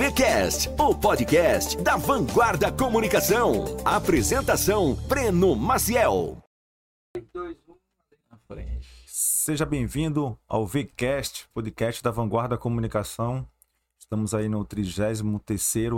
VCast, o podcast da Vanguarda Comunicação. Apresentação: Breno Maciel. Seja bem-vindo ao VCast, podcast da Vanguarda Comunicação. Estamos aí no 33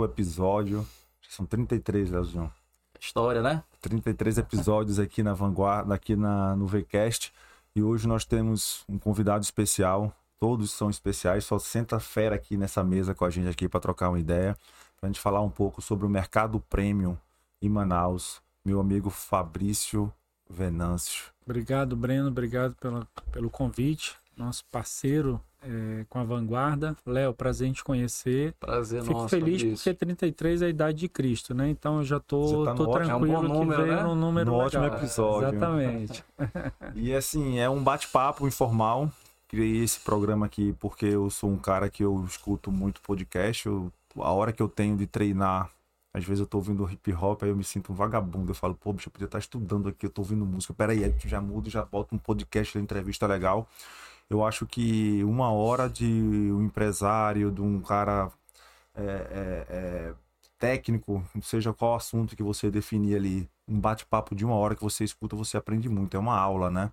episódio. São 33, Leozinho. História, né? 33 episódios aqui na Vanguarda, aqui na, no VCast. E hoje nós temos um convidado especial. Todos são especiais, só senta fera aqui nessa mesa com a gente aqui para trocar uma ideia, para a gente falar um pouco sobre o mercado premium em Manaus. Meu amigo Fabrício Venâncio. Obrigado, Breno. Obrigado pela, pelo convite. Nosso parceiro é, com a Vanguarda. Léo, prazer em te conhecer. Prazer Fico nosso. feliz Fabrício. porque 33 é a idade de Cristo, né? Então eu já tô, Você tá tô no ótimo- tranquilo é um bom que número, veio né? num número No ótimo legal. episódio. Exatamente. E assim, é um bate-papo informal. Criei esse programa aqui porque eu sou um cara que eu escuto muito podcast. Eu- a hora que eu tenho de treinar, às vezes eu tô ouvindo hip hop, aí eu me sinto um vagabundo. Eu falo, pô, bicho, eu podia estar estudando aqui, eu tô ouvindo música. Peraí, aí tu já muda já bota um podcast, uma entrevista legal. Eu acho que uma hora de um empresário, de um cara é, é, é, técnico, seja qual assunto que você definir ali, um bate-papo de uma hora que você escuta, você aprende muito. É uma aula, né?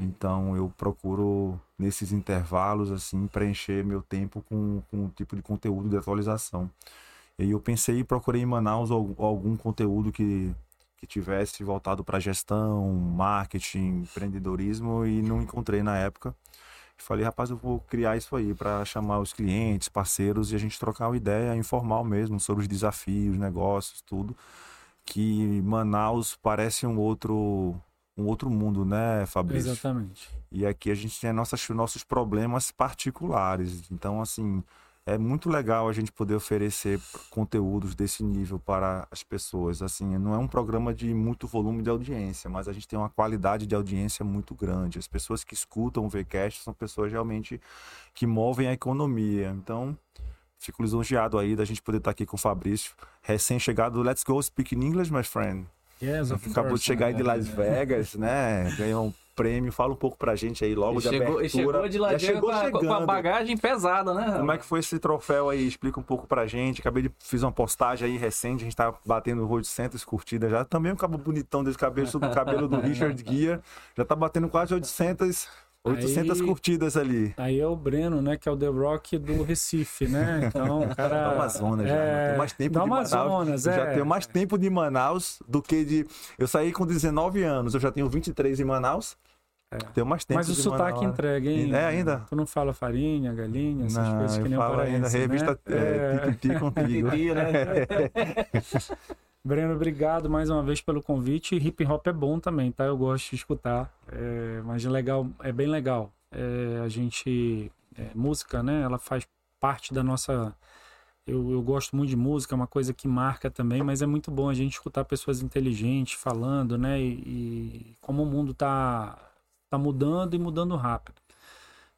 Então eu procuro, nesses intervalos, assim, preencher meu tempo com, com tipo de conteúdo de atualização. E aí eu pensei e procurei em Manaus al- algum conteúdo que, que tivesse voltado para gestão, marketing, empreendedorismo e não encontrei na época. Falei, rapaz, eu vou criar isso aí para chamar os clientes, parceiros e a gente trocar uma ideia informal mesmo sobre os desafios, negócios, tudo. Que Manaus parece um outro um outro mundo, né, Fabrício? Exatamente. E aqui a gente tem nossas, nossos problemas particulares. Então, assim, é muito legal a gente poder oferecer conteúdos desse nível para as pessoas. Assim, não é um programa de muito volume de audiência, mas a gente tem uma qualidade de audiência muito grande. As pessoas que escutam o VCast são pessoas realmente que movem a economia. Então, fico lisonjeado aí da gente poder estar aqui com o Fabrício, recém-chegado. Let's go speak in English, my friend. Yes, of Acabou de course. chegar aí de Las Vegas, né? Ganhou um prêmio. Fala um pouco pra gente aí logo E de chegou, abertura. e chegou de lá Já chegou com, a, com a bagagem pesada, né? Como é que foi esse troféu aí? Explica um pouco pra gente. Acabei de fiz uma postagem aí recente, a gente tá batendo 800 curtidas já. Também um cabo bonitão desse cabelo, sobre o cabelo do Richard Guia. Já tá batendo quase 800, 800 Aí- curtidas ali. Aí é o Breno, né? Que é o The Rock do Recife, né? Então, o cara. Da Amazonas já. é, né? Tenho mais tempo da de Manaus. Amazonas, Eu é. Já tenho mais tempo de Manaus do que de. Eu saí com 19 anos, eu já tenho 23 em Manaus. Tenho mais tempo Mas o de sotaque Manaus. entrega, hein? É ainda? Tu não fala farinha, galinha, essas Não, coisas que eu nem o falo ainda paraense, revista né? é, Tititi contigo. Titi, né? Breno, obrigado mais uma vez pelo convite. Hip hop é bom também, tá? Eu gosto de escutar, é, mas é legal, é bem legal. É, a gente, é, música, né? Ela faz parte da nossa. Eu, eu gosto muito de música, é uma coisa que marca também, mas é muito bom a gente escutar pessoas inteligentes falando, né? E, e como o mundo tá, tá mudando e mudando rápido.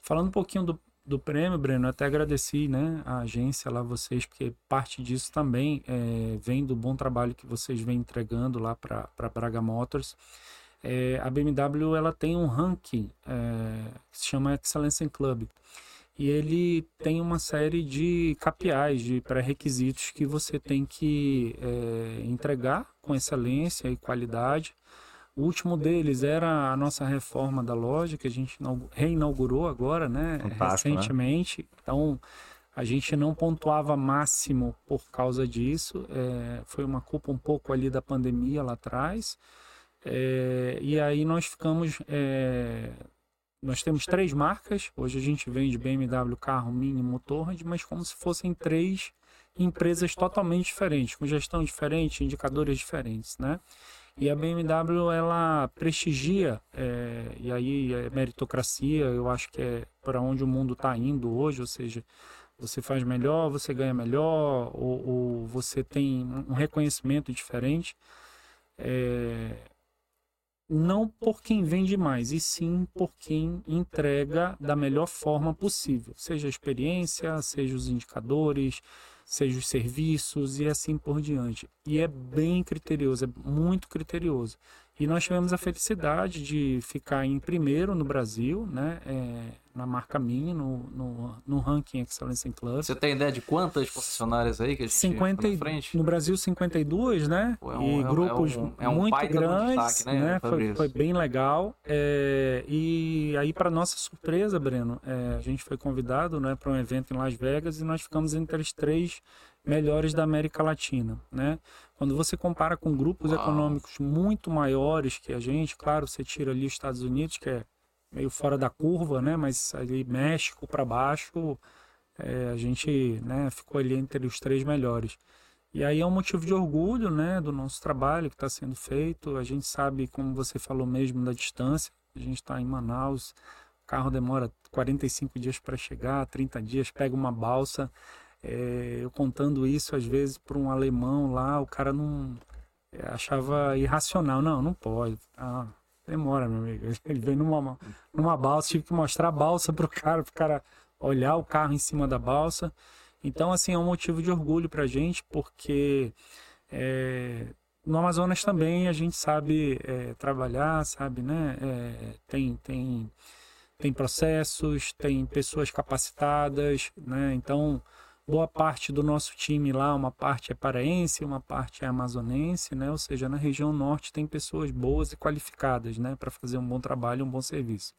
Falando um pouquinho do, do prêmio, Breno, até agradeci né, a agência lá, vocês, porque parte disso também é, vem do bom trabalho que vocês vêm entregando lá para Braga Motors. É, a BMW ela tem um ranking é, que se chama Excellence Club. E ele tem uma série de KPIs, de pré-requisitos que você tem que é, entregar com excelência e qualidade. O último deles era a nossa reforma da loja, que a gente inaugu- reinaugurou agora, né? Fantástico, né? recentemente. Então, a gente não pontuava máximo por causa disso. é, foi uma culpa um pouco ali da pandemia lá atrás. É, e aí nós ficamos. é, nós temos três marcas. Hoje a gente vende BMW, carro, Mini, Motorrad, mas como se fossem três empresas totalmente diferentes, com gestão diferente, indicadores diferentes, né? E a BMW ela prestigia, é, e aí é meritocracia, eu acho que é para onde o mundo está indo hoje, ou seja, você faz melhor, você ganha melhor, ou, ou você tem um reconhecimento diferente. É, não por quem vende mais, e sim por quem entrega da melhor forma possível, seja a experiência, seja os indicadores, seja os serviços e assim por diante. E é bem criterioso, é muito criterioso. E nós tivemos a felicidade de ficar em primeiro no Brasil, né? É, na marca Mini, no, no, no ranking Excellence in Club. Você tem ideia de quantas concessionárias aí que a gente 50 na frente? No Brasil, 52, né? É um- e é grupos é um- é um muito de um grandes, destaque, né, né? Foi, foi bem legal. É, e aí, para nossa surpresa, Breno, é, a gente foi convidado né, para um evento em Las Vegas e nós ficamos entre os três melhores da América Latina, né? Quando você compara com grupos Uau. econômicos muito maiores que a gente, claro, você tira ali os Estados Unidos, que é meio fora da curva, né? Mas ali México para baixo, é, a gente né, ficou ali entre os três melhores. E aí é um motivo de orgulho, né, do nosso trabalho que está sendo feito. A gente sabe, como você falou mesmo, da distância. A gente está em Manaus, o carro demora 45 dias para chegar, 30 dias, pega uma balsa. É, eu contando isso às vezes para um alemão lá, o cara não é, achava irracional. Não, não pode. Ah, demora, meu amigo. Ele veio numa, numa balsa, tive que mostrar a balsa pro cara, pro cara olhar o carro em cima da balsa. Então, assim, é um motivo de orgulho pra gente, porque é, no Amazonas também a gente sabe é, trabalhar, sabe, né? Tem, tem, tem processos, tem pessoas capacitadas, né? Então, boa parte do nosso time lá, uma parte é paraense, uma parte é amazonense, né? Ou seja, na região norte tem pessoas boas e qualificadas, né? Para fazer um bom trabalho, um bom serviço.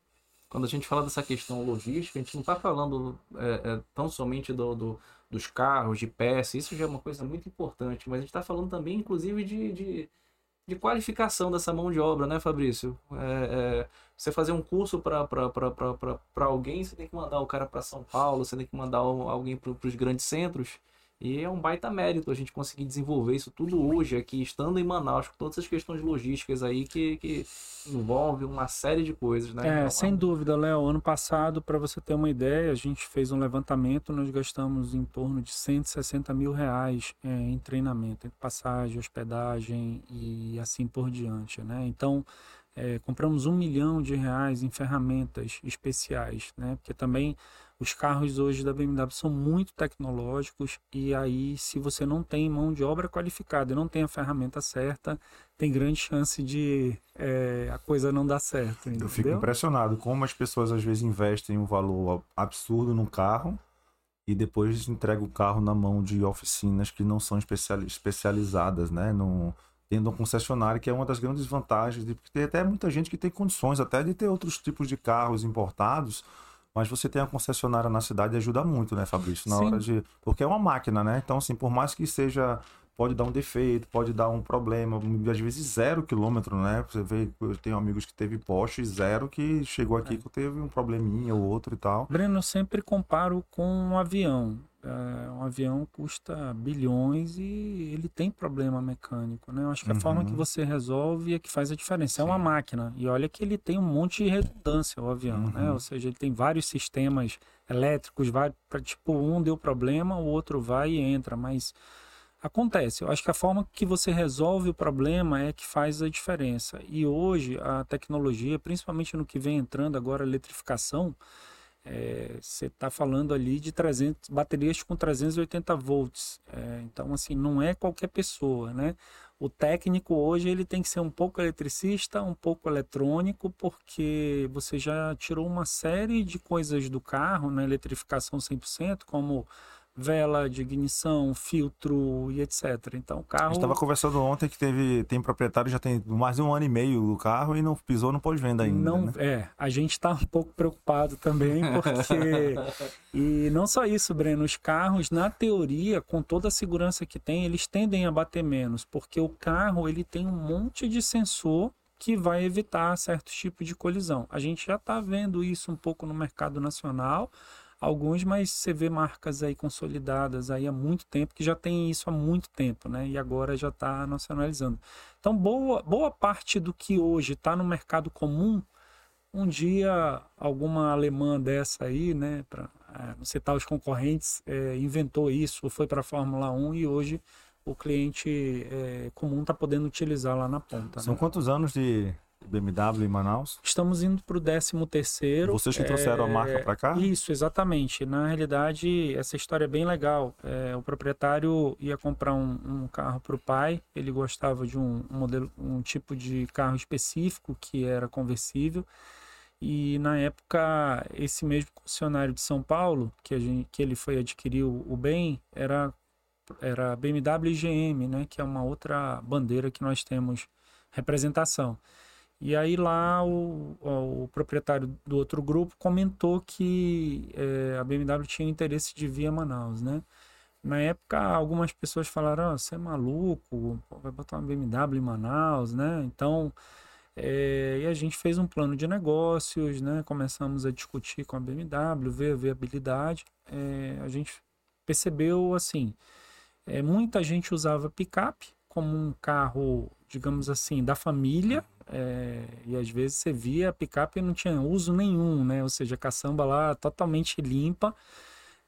Quando a gente fala dessa questão logística, a gente não está falando é, é, tão somente do, do- dos carros, de peças, isso já é uma coisa muito importante, mas a gente está falando também, inclusive, de, de, de qualificação dessa mão de obra, né, Fabrício? É, é, você fazer um curso para alguém, você tem que mandar o cara para São Paulo, você tem que mandar alguém para os grandes centros. E é um baita mérito a gente conseguir desenvolver isso tudo hoje aqui, estando em Manaus, com todas essas questões logísticas aí que, que envolve uma série de coisas, né? É, Então, sem dúvida, Léo. Ano passado, para você ter uma ideia, a gente fez um levantamento, nós gastamos em torno de 160 mil reais é, em treinamento, entre passagem, hospedagem e assim por diante, né? Então, é, compramos um milhão de reais em ferramentas especiais, né? Porque também os carros hoje da BMW são muito tecnológicos e aí, se você não tem mão de obra qualificada e não tem a ferramenta certa, tem grande chance de é, a coisa não dar certo. Eu fico entendeu? impressionado como as pessoas às vezes investem um valor absurdo num carro e depois entregam o carro na mão de oficinas que não são especiali- especializadas, né? No, tendo um concessionário, que é uma das grandes vantagens, de, porque tem até muita gente que tem condições até de ter outros tipos de carros importados, mas você tem a concessionária na cidade ajuda muito, né, Fabrício? Na Sim. hora de. Porque é uma máquina, né? Então, assim, por mais que seja. Pode dar um defeito, pode dar um problema, às vezes zero quilômetro, né? Você vê, eu tenho amigos que teve Porsche zero que chegou aqui que teve um probleminha ou outro e tal. Breno, eu sempre comparo com um avião. É, um avião custa bilhões e ele tem problema mecânico, né? Eu acho que a Uhum. forma que você resolve é que faz a diferença. É uma máquina. E olha que ele tem um monte de redundância, o avião, né? Uhum. Ou seja, ele tem vários sistemas elétricos, vários, pra, tipo, um deu problema, o outro vai e entra, mas acontece. Eu acho que a forma que você resolve o problema é que faz a diferença. E hoje a tecnologia, principalmente no que vem entrando agora a eletrificação, é, você está falando ali de 300 baterias com 380 volts. É, então, assim, não é qualquer pessoa, né? O técnico hoje ele tem que ser um pouco eletricista, um pouco eletrônico, porque você já tirou uma série de coisas do carro na eletrificação 100%, como vela de ignição, filtro e etc. Então, o A carro gente estava conversando ontem que teve, tem proprietário já tem mais de um ano e meio do carro e não pisou no pós-venda ainda. não né? é a gente está um pouco preocupado também porque e não só isso Breno os carros na teoria com toda a segurança que tem eles tendem a bater menos porque o carro ele tem um monte de sensor que vai evitar certos tipos de colisão a gente já está vendo isso um pouco no mercado nacional alguns mas você vê marcas aí consolidadas aí há muito tempo que já tem isso há muito tempo né e agora já está nacionalizando então, boa, boa parte do que hoje está no mercado comum, um dia alguma alemã dessa aí, né, para não citar os concorrentes, é, inventou isso, foi para a Fórmula 1 e hoje o cliente é, comum está podendo utilizar lá na ponta. São né? quantos anos de, BMW em Manaus? Estamos indo para o 13 terceiro. Vocês que trouxeram é... a marca para cá? Isso, exatamente. Na realidade, essa história é bem legal. É, o proprietário ia comprar um, um carro para o pai. Ele gostava de um, um, modelo, um tipo de carro específico que era conversível. E na época, esse mesmo concessionário de São Paulo, que, a gente, que ele foi adquirir o, o bem, era era BMW e GM, né, que é uma outra bandeira que nós temos representação. E aí lá o, o, proprietário do outro grupo comentou que é, a BMW tinha interesse de vir a Manaus, né? Na época, algumas pessoas falaram: oh, você é maluco, vai botar uma BMW em Manaus, né? Então, é, e a gente fez um plano de negócios, né? Começamos a discutir com a BMW, ver a viabilidade. É, a gente percebeu assim: é, muita gente usava picape como um carro, digamos assim, da família, é, e às vezes você via a picape não tinha uso nenhum, né? Ou seja, a caçamba lá totalmente limpa.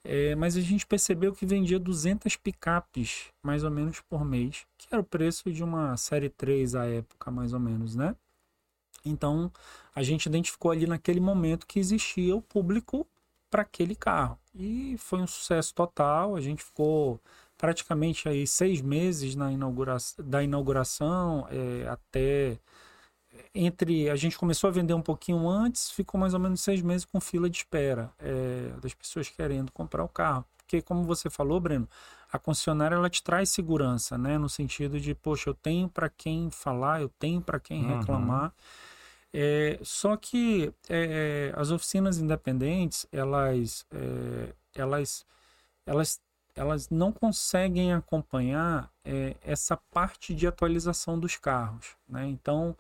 É, mas a gente percebeu que vendia 200 picapes, mais ou menos, por mês, que era o preço de uma série 3 à época, mais ou menos, né? Então, a gente identificou ali naquele momento que existia o público para aquele carro. E foi um sucesso total. A gente ficou praticamente aí seis meses na inaugura da inauguração é, até entre a gente começou a vender um pouquinho antes, ficou mais ou menos seis meses com fila de espera é, das pessoas querendo comprar o carro. Porque, como você falou, Breno, a concessionária ela te traz segurança, né? No sentido de, poxa, eu tenho para quem falar, eu tenho para quem uhum. reclamar. É, só que é, as oficinas independentes, elas, é, elas, elas, elas não conseguem acompanhar é, essa parte de atualização dos carros, né? Então,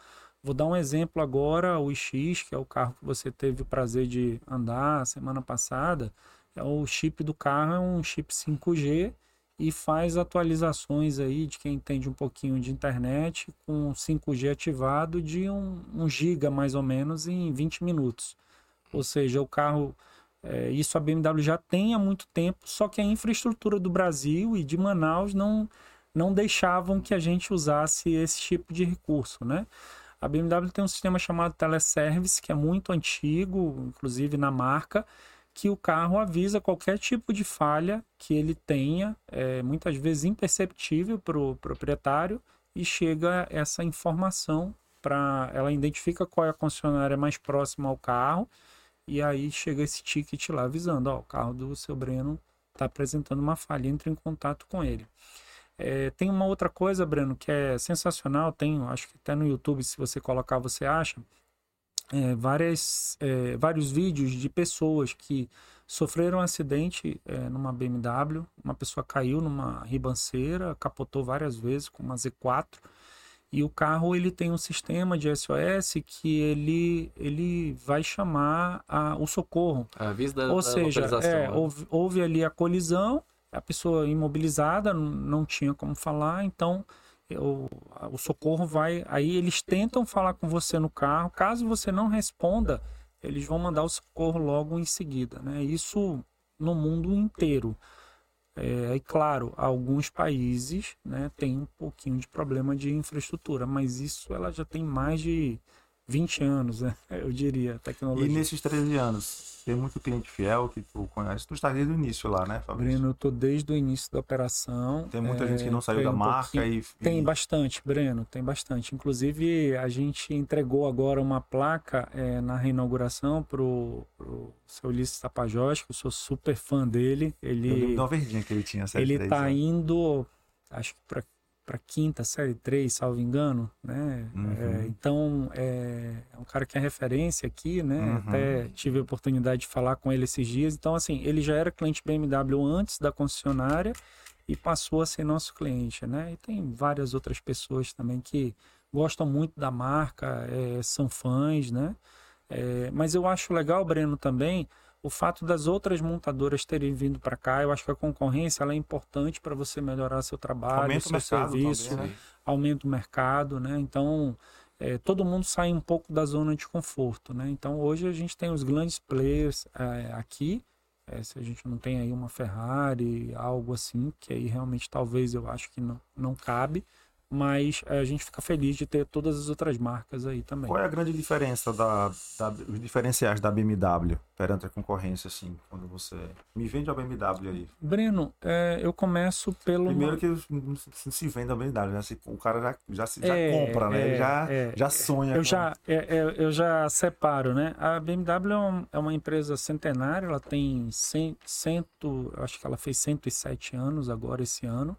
Vou dar um exemplo agora, o iX, que é o carro que você teve o prazer de andar semana passada, é o chip do carro é um chip 5G e faz atualizações aí de quem entende um pouquinho de internet com 5G ativado de 1 um, giga mais ou menos em 20 minutos. Ou seja, o carro, é, isso a BMW já tem há muito tempo, só que a infraestrutura do Brasil e de Manaus não, não deixavam que a gente usasse esse tipo de recurso, né? A BMW tem um sistema chamado Teleservice, que é muito antigo, inclusive na marca, que o carro avisa qualquer tipo de falha que ele tenha, é, muitas vezes imperceptível para o proprietário, e chega essa informação para. Ela identifica qual é a concessionária mais próxima ao carro, e aí chega esse ticket lá avisando: ó, o carro do seu Breno está apresentando uma falha, entre em contato com ele. É, tem uma outra coisa, Breno, que é sensacional. Tem, acho que até no YouTube, se você colocar, você acha. É, várias, é, vários vídeos de pessoas que sofreram um acidente é, numa BMW. Uma pessoa caiu numa ribanceira, capotou várias vezes com uma Z4. E o carro ele tem um sistema de SOS que ele, ele vai chamar a, o socorro. Avisa da, Ou da seja, é, né? houve, houve ali a colisão a pessoa imobilizada, não tinha como falar, então o, o socorro vai. Aí eles tentam falar com você no carro. Caso você não responda, eles vão mandar o socorro logo em seguida. Né? Isso no mundo inteiro. É, e claro, alguns países né, têm um pouquinho de problema de infraestrutura, mas isso ela já tem mais de 20 anos, né? eu diria, tecnologia. E nesses 13 anos, tem muito cliente fiel que tu conhece. Tu está desde o início lá, né, Fabrício? Breno, eu tô desde o início da operação. Tem muita é, gente que não saiu da um marca e... Tem bastante, Breno, tem bastante. Inclusive, a gente entregou agora uma placa é, na reinauguração pro, pro seu Ulisses Tapajós, que eu sou super fã dele. Ele... Eu verdinha que ele tinha, Ele tá indo, acho que para para quinta série 3, salvo engano, né? Uhum. É, então é, é, um cara que é referência aqui, né? Uhum. Até tive a oportunidade de falar com ele esses dias. Então assim, ele já era cliente BMW antes da concessionária e passou a ser nosso cliente, né? E tem várias outras pessoas também que gostam muito da marca, é, são fãs, né? É, mas eu acho legal, Breno, também o fato das outras montadoras terem vindo para cá, eu acho que a concorrência é importante para você melhorar seu trabalho, aumenta seu serviço, também, né? aumenta o mercado, né? Então, é, todo mundo sai um pouco da zona de conforto, né? Então, hoje a gente tem os grandes players é, aqui, é, se a gente não tem aí uma Ferrari, algo assim, que aí realmente talvez eu acho que não, não cabe, mas a gente fica feliz de ter todas as outras marcas aí também. Qual é a grande diferença da, da os diferenciais da BMW perante a concorrência, assim, quando você me vende a BMW aí? Breno, é, eu começo pelo primeiro que não se vende a BMW, né? O cara já, já, já é, compra, né? Ele já, é, já sonha. Eu com... já é, é, eu já separo, né? A BMW é uma empresa centenária, ela tem cento, cento acho que ela fez 107 anos agora esse ano.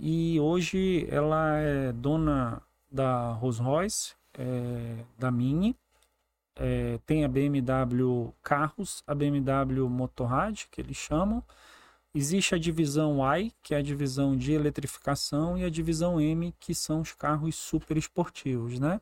E hoje ela é dona da Rolls Royce, é, da Mini, é, tem a BMW Carros, a BMW Motorrad, que eles chamam. Existe a divisão I, que é a divisão de eletrificação, e a divisão M, que são os carros super esportivos, né?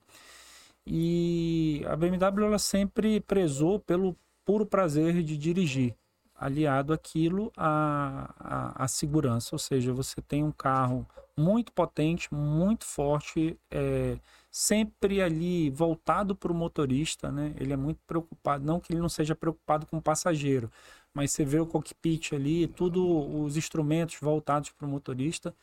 E a BMW ela sempre prezou pelo puro prazer de dirigir aliado aquilo à, à, à, segurança, ou seja, você tem um carro muito potente, muito forte, é, sempre ali voltado para o motorista, né? Ele é muito preocupado, não que ele não seja preocupado com o passageiro, mas você vê o cockpit ali, tudo os instrumentos voltados para o motorista,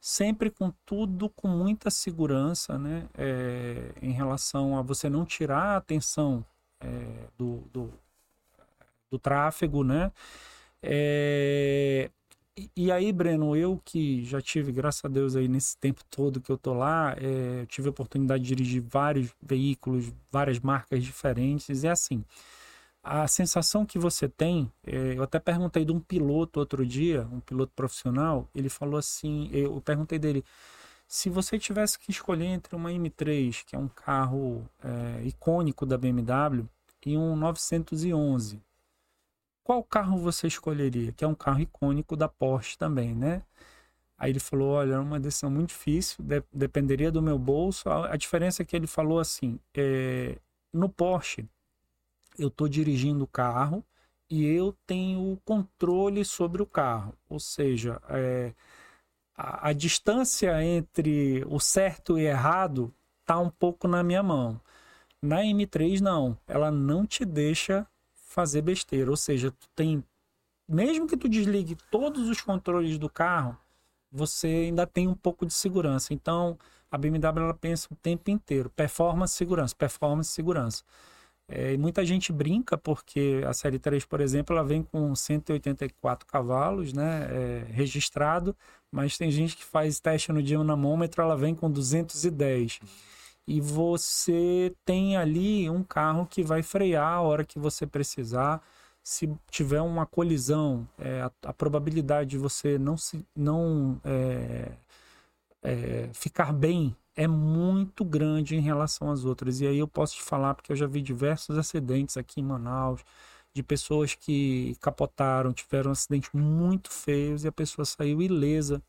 sempre com tudo com muita segurança, né? É, em relação a você não tirar a atenção é, do, do do tráfego, né? É... E aí, Breno, eu que já tive, graças a Deus, aí nesse tempo todo que eu tô lá, é, tive a oportunidade de dirigir vários veículos, várias marcas diferentes. E é assim, a sensação que você tem, é, eu até perguntei de um piloto outro dia, um piloto profissional, ele falou assim, eu perguntei dele, se você tivesse que escolher entre uma M3, que é um carro é, icônico da BMW, e um 911, qual carro você escolheria? Que é um carro icônico da Porsche também, né? Aí ele falou: Olha, é uma decisão muito difícil, de dependeria do meu bolso. A, a, diferença é que ele falou assim: é, no Porsche, eu estou dirigindo o carro e eu tenho o controle sobre o carro. Ou seja, é, a, a distância entre o certo e errado está um pouco na minha mão. Na M3, não. Ela não te deixa fazer besteira. Ou seja, tu tem. Mesmo que tu desligue todos os controles do carro, você ainda tem um pouco de segurança. Então, a BMW ela pensa o tempo inteiro: performance, segurança, performance, segurança. É, muita gente brinca porque a série 3, por exemplo, ela vem com 184 cavalos, né, é, registrado, mas tem gente que faz teste no dinamômetro, ela vem com 210 e você tem ali um carro que vai frear a hora que você precisar. Se tiver uma colisão, é, a, a, probabilidade de você não, se, não é, é, ficar bem é muito grande em relação às outras. E aí eu posso te falar, porque eu já vi diversos acidentes aqui em Manaus, de pessoas que capotaram, tiveram acidentes muito feios e a pessoa saiu ilesa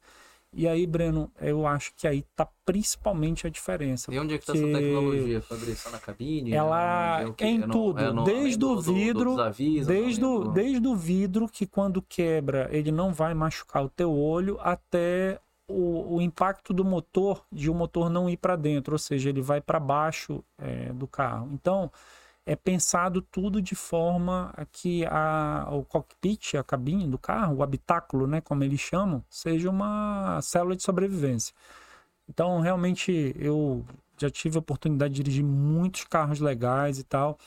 e aí, Breno, eu acho que aí tá principalmente a diferença. E onde é que tá essa tecnologia, Fabrício? Na cabine? Ela é, é em tudo, é no, desde o vidro, do, avisos, desde, o, desde o vidro que quando quebra ele não vai machucar o teu olho, até o, o impacto do motor, de o motor não ir para dentro, ou seja, ele vai para baixo é, do carro. Então, é pensado tudo de forma que a, o cockpit, a cabine do carro, o habitáculo, né, como eles chamam, seja uma célula de sobrevivência. Então, realmente, eu já tive a oportunidade de dirigir muitos carros legais e tal.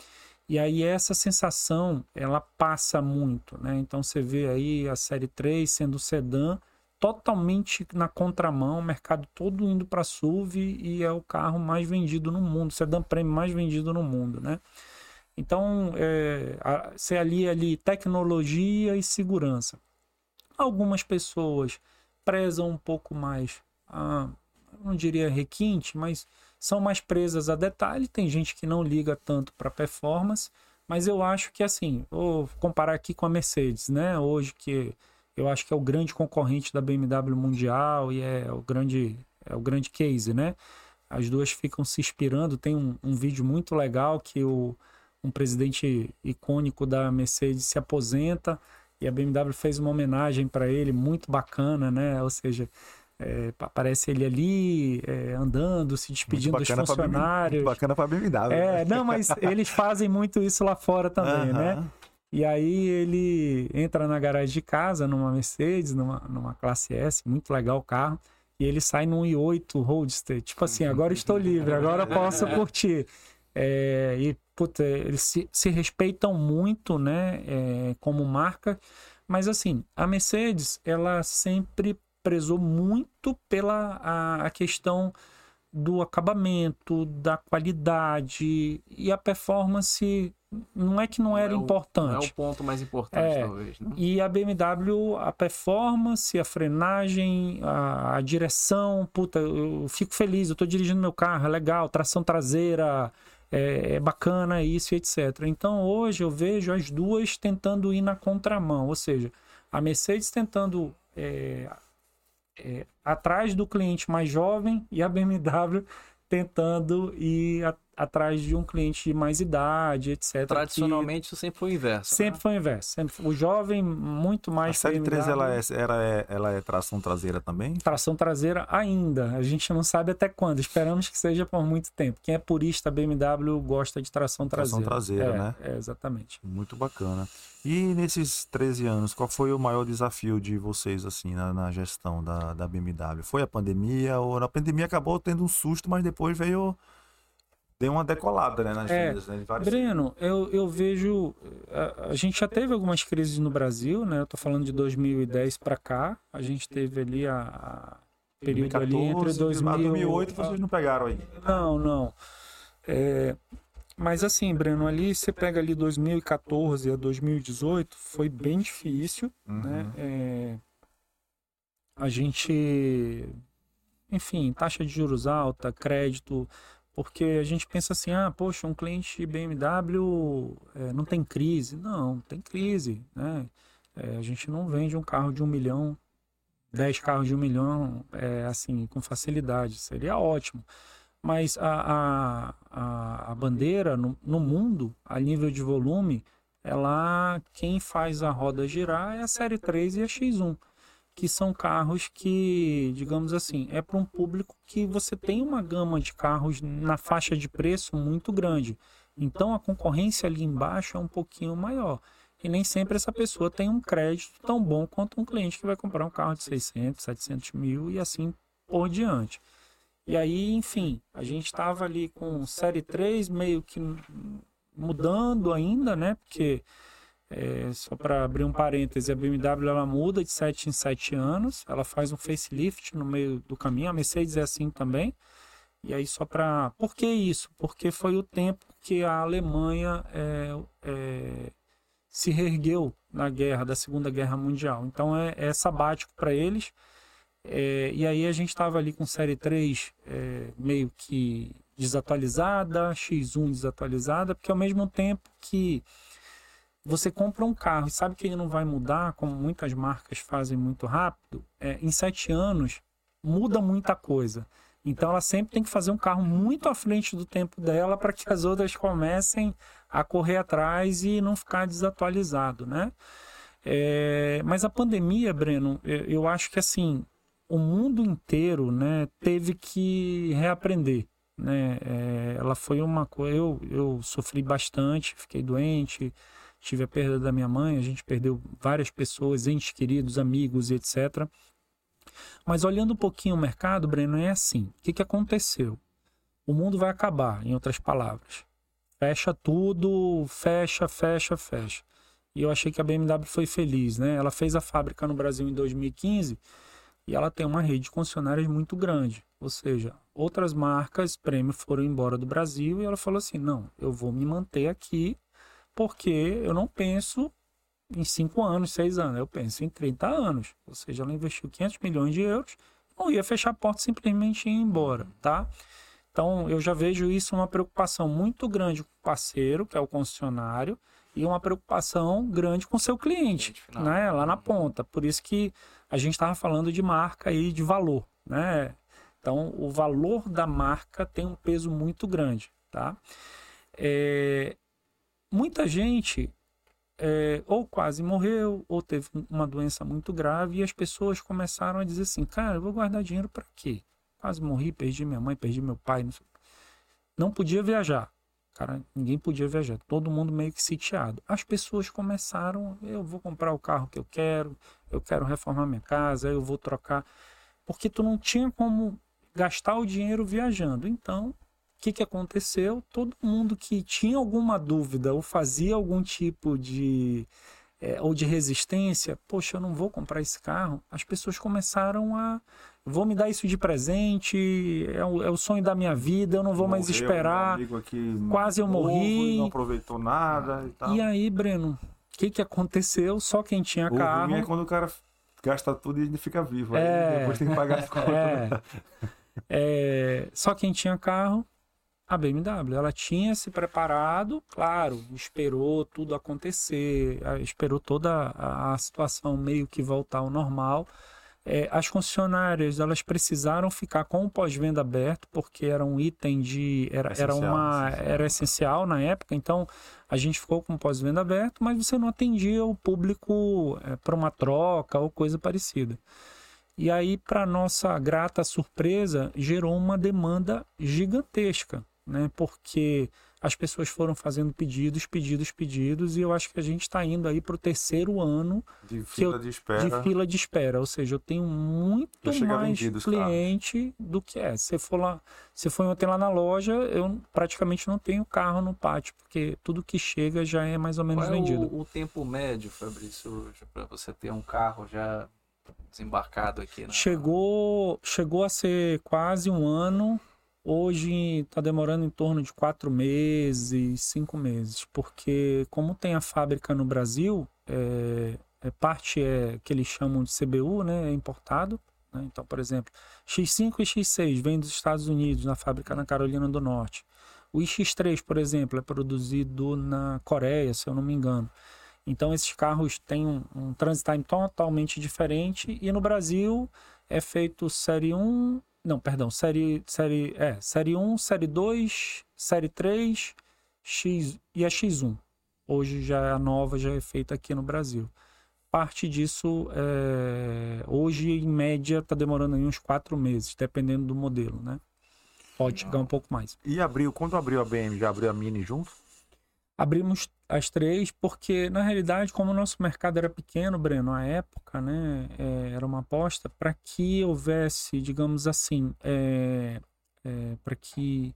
E aí essa sensação, ela passa muito, né? Então você vê aí a série 3 sendo sedã, totalmente na contramão, o mercado todo indo para SUV e é o carro mais vendido no mundo, sedã prêmio mais vendido no mundo, né? Então, é, você alia ali tecnologia e segurança. Algumas pessoas prezam um pouco mais, a, não diria requinte, mas são mais presas a detalhe. Tem gente que não liga tanto para performance, mas eu acho que assim, vou comparar aqui com a Mercedes, né? Hoje que eu acho que é o grande concorrente da BMW mundial e é o grande, é o grande case, né? As duas ficam se inspirando. Tem um, um vídeo muito legal que o, um presidente icônico da Mercedes se aposenta e a BMW fez uma homenagem para ele muito bacana, né? Ou seja, é, aparece ele ali é, andando, se despedindo dos funcionários. Pra, bacana para a BMW. É, não, mas eles fazem muito isso lá fora também, né? E aí ele entra na garagem de casa, numa Mercedes, numa, numa classe S, muito legal o carro. e ele sai num i8 Roadster. Tipo assim, agora estou livre, agora posso curtir. É, e, puta, eles se, se respeitam muito, né, é, como marca. Mas, assim, a Mercedes, ela sempre prezou muito pela a, a questão do acabamento, da qualidade e a performance não é que não, não era é o, importante. Não é o ponto mais importante, é, talvez. Né? E a BMW, a performance, a frenagem, a, a, direção, puta, eu fico feliz, eu tô dirigindo meu carro, é legal, tração traseira, é, é bacana isso etc. Então hoje eu vejo as duas tentando ir na contramão, ou seja, a Mercedes tentando é, é, atrás do cliente mais jovem e a BMW tentando ir a, atrás de um cliente de mais idade, etc. Tradicionalmente isso sempre foi o inverso. Sempre né? foi o inverso. Sempre, o jovem muito mais. A série BMW, 3 ela é, ela, é, ela é tração traseira também? Tração traseira ainda. A gente não sabe até quando. Esperamos que seja por muito tempo. Quem é purista BMW gosta de tração traseira. Tração traseira, é, né? É, exatamente. Muito bacana. E nesses 13 anos, qual foi o maior desafio de vocês, assim, na, na gestão da, da BMW? Foi a pandemia? Ou na pandemia acabou tendo um susto, mas depois veio deu uma decolada né, nas é, vendas. Né, Breno, eu, eu vejo. A, a, gente já teve algumas crises no Brasil, né? Eu tô falando de 2010 para cá. A gente teve ali a, a período 2014, ali entre 2000, 2008 vocês não pegaram aí. Não, não. É, mas assim, Breno, ali você pega ali 2014 a 2018, foi bem difícil, uhum. né? É, a gente, enfim, taxa de juros alta, crédito, porque a gente pensa assim, ah, poxa, um cliente BMW é, não tem crise. Não, tem crise, né? É, a gente não vende um carro de um milhão, dez carros de um milhão, é, assim, com facilidade. Seria ótimo. Mas a, a, a bandeira no, no mundo, a nível de volume, ela, quem faz a roda girar é a Série 3 e a X1 que são carros que, digamos assim, é para um público que você tem uma gama de carros na faixa de preço muito grande. Então a concorrência ali embaixo é um pouquinho maior. E nem sempre essa pessoa tem um crédito tão bom quanto um cliente que vai comprar um carro de 600, 700 mil e assim por diante. E aí, enfim, a gente estava ali com série 3 meio que mudando ainda, né? Porque é, só para abrir um parêntese, a BMW ela muda de 7 em 7 anos, ela faz um facelift no meio do caminho, a Mercedes é assim também. E aí só para... Por que isso? Porque foi o tempo que a Alemanha é, é, se reergueu na guerra, da Segunda Guerra Mundial. Então é, é sabático para eles. É, e aí a gente estava ali com série 3 é, meio que desatualizada, X1 desatualizada, porque ao mesmo tempo que você compra um carro e sabe que ele não vai mudar, como muitas marcas fazem muito rápido, é, em sete anos muda muita coisa. Então ela sempre tem que fazer um carro muito à frente do tempo dela para que as outras comecem a correr atrás e não ficar desatualizado, né? É, mas a pandemia, Breno, eu acho que assim o mundo inteiro, né, teve que reaprender, né? É, ela foi uma coisa, eu, eu sofri bastante, fiquei doente, tive a perda da minha mãe, a gente perdeu várias pessoas, entes queridos, amigos etc. Mas olhando um pouquinho o mercado, Breno, é assim: o que, que aconteceu? O mundo vai acabar, em outras palavras. Fecha tudo, fecha, fecha, fecha. E eu achei que a BMW foi feliz, né? Ela fez a fábrica no Brasil em 2015 e ela tem uma rede de concessionárias muito grande. Ou seja, outras marcas prêmio foram embora do Brasil e ela falou assim: não, eu vou me manter aqui porque eu não penso em 5 anos, 6 anos, eu penso em 30 anos. Ou seja, ela investiu 500 milhões de euros, não ia fechar a porta simplesmente ir embora, tá? Então, eu já vejo isso uma preocupação muito grande com o parceiro, que é o concessionário, e uma preocupação grande com o seu cliente, né? Lá na ponta. Por isso que a gente estava falando de marca e de valor, né? Então, o valor da marca tem um peso muito grande, tá? É, muita gente é, ou quase morreu, ou teve uma doença muito grave, e as pessoas começaram a dizer assim: cara, eu vou guardar dinheiro para quê? Quase morri, perdi minha mãe, perdi meu pai. Não, não podia viajar. Cara, ninguém podia viajar, todo mundo meio que sitiado. As pessoas começaram: eu vou comprar o carro que eu quero, eu quero reformar minha casa, eu vou trocar. porque tu não tinha como gastar o dinheiro viajando. Então, que, que aconteceu? Todo mundo que tinha alguma dúvida ou fazia algum tipo de é, ou de resistência, poxa, eu não vou comprar esse carro. As pessoas começaram a vou me dar isso de presente, é o, é o sonho da minha vida, eu não vou mais esperar. Quase eu morri. Não aproveitou nada e tal. E aí, Breno, o que, que aconteceu? Só quem tinha o carro. é quando o cara gasta tudo e ainda fica vivo. É, depois tem que pagar as contas. É, é, só quem tinha carro, a BMW. Ela tinha se preparado, claro, esperou tudo acontecer, esperou toda a, situação meio que voltar ao normal é, as concessionárias elas precisaram ficar com o pós-venda aberto porque era um item de era, era uma essencial. era essencial na época então a gente ficou com o pós-venda aberto mas você não atendia o público é, para uma troca ou coisa parecida e aí para nossa grata surpresa gerou uma demanda gigantesca né porque as pessoas foram fazendo pedidos, pedidos, pedidos, e eu acho que a gente está indo aí para o terceiro ano de fila, eu, de, espera. de fila de espera. Ou seja, eu tenho muito mais cliente do que é. Se for lá, se for ontem lá na loja, eu praticamente não tenho carro no pátio, porque tudo que chega já é mais ou menos Qual vendido. É o, o tempo médio, Fabrício, para você ter um carro já desembarcado aqui? Chegou, chegou a ser quase um ano Hoje está demorando em torno de quatro meses, cinco meses, porque como tem a fábrica no Brasil, é, é parte é que eles chamam de CBU, né, é importado. Né? Então, por exemplo, X5 e X6 vêm dos Estados Unidos, na fábrica na Carolina do Norte. O X3, por exemplo, é produzido na Coreia, se eu não me engano. Então, esses carros têm um, um transit time totalmente diferente e no Brasil é feito série 1 não, perdão, série, série, é, série 1, série 2, série 3, X e a X1. Hoje já é a nova, já é feita aqui no Brasil. Parte disso, é, hoje em média, está demorando uns quatro meses, dependendo do modelo, né? Pode chegar um pouco mais. E abriu, quando abriu a BM, já abriu a Mini junto? Abrimos as três porque, na realidade, como o nosso mercado era pequeno, Breno, à época, né, é, era uma aposta para que houvesse, digamos assim, é, é, para que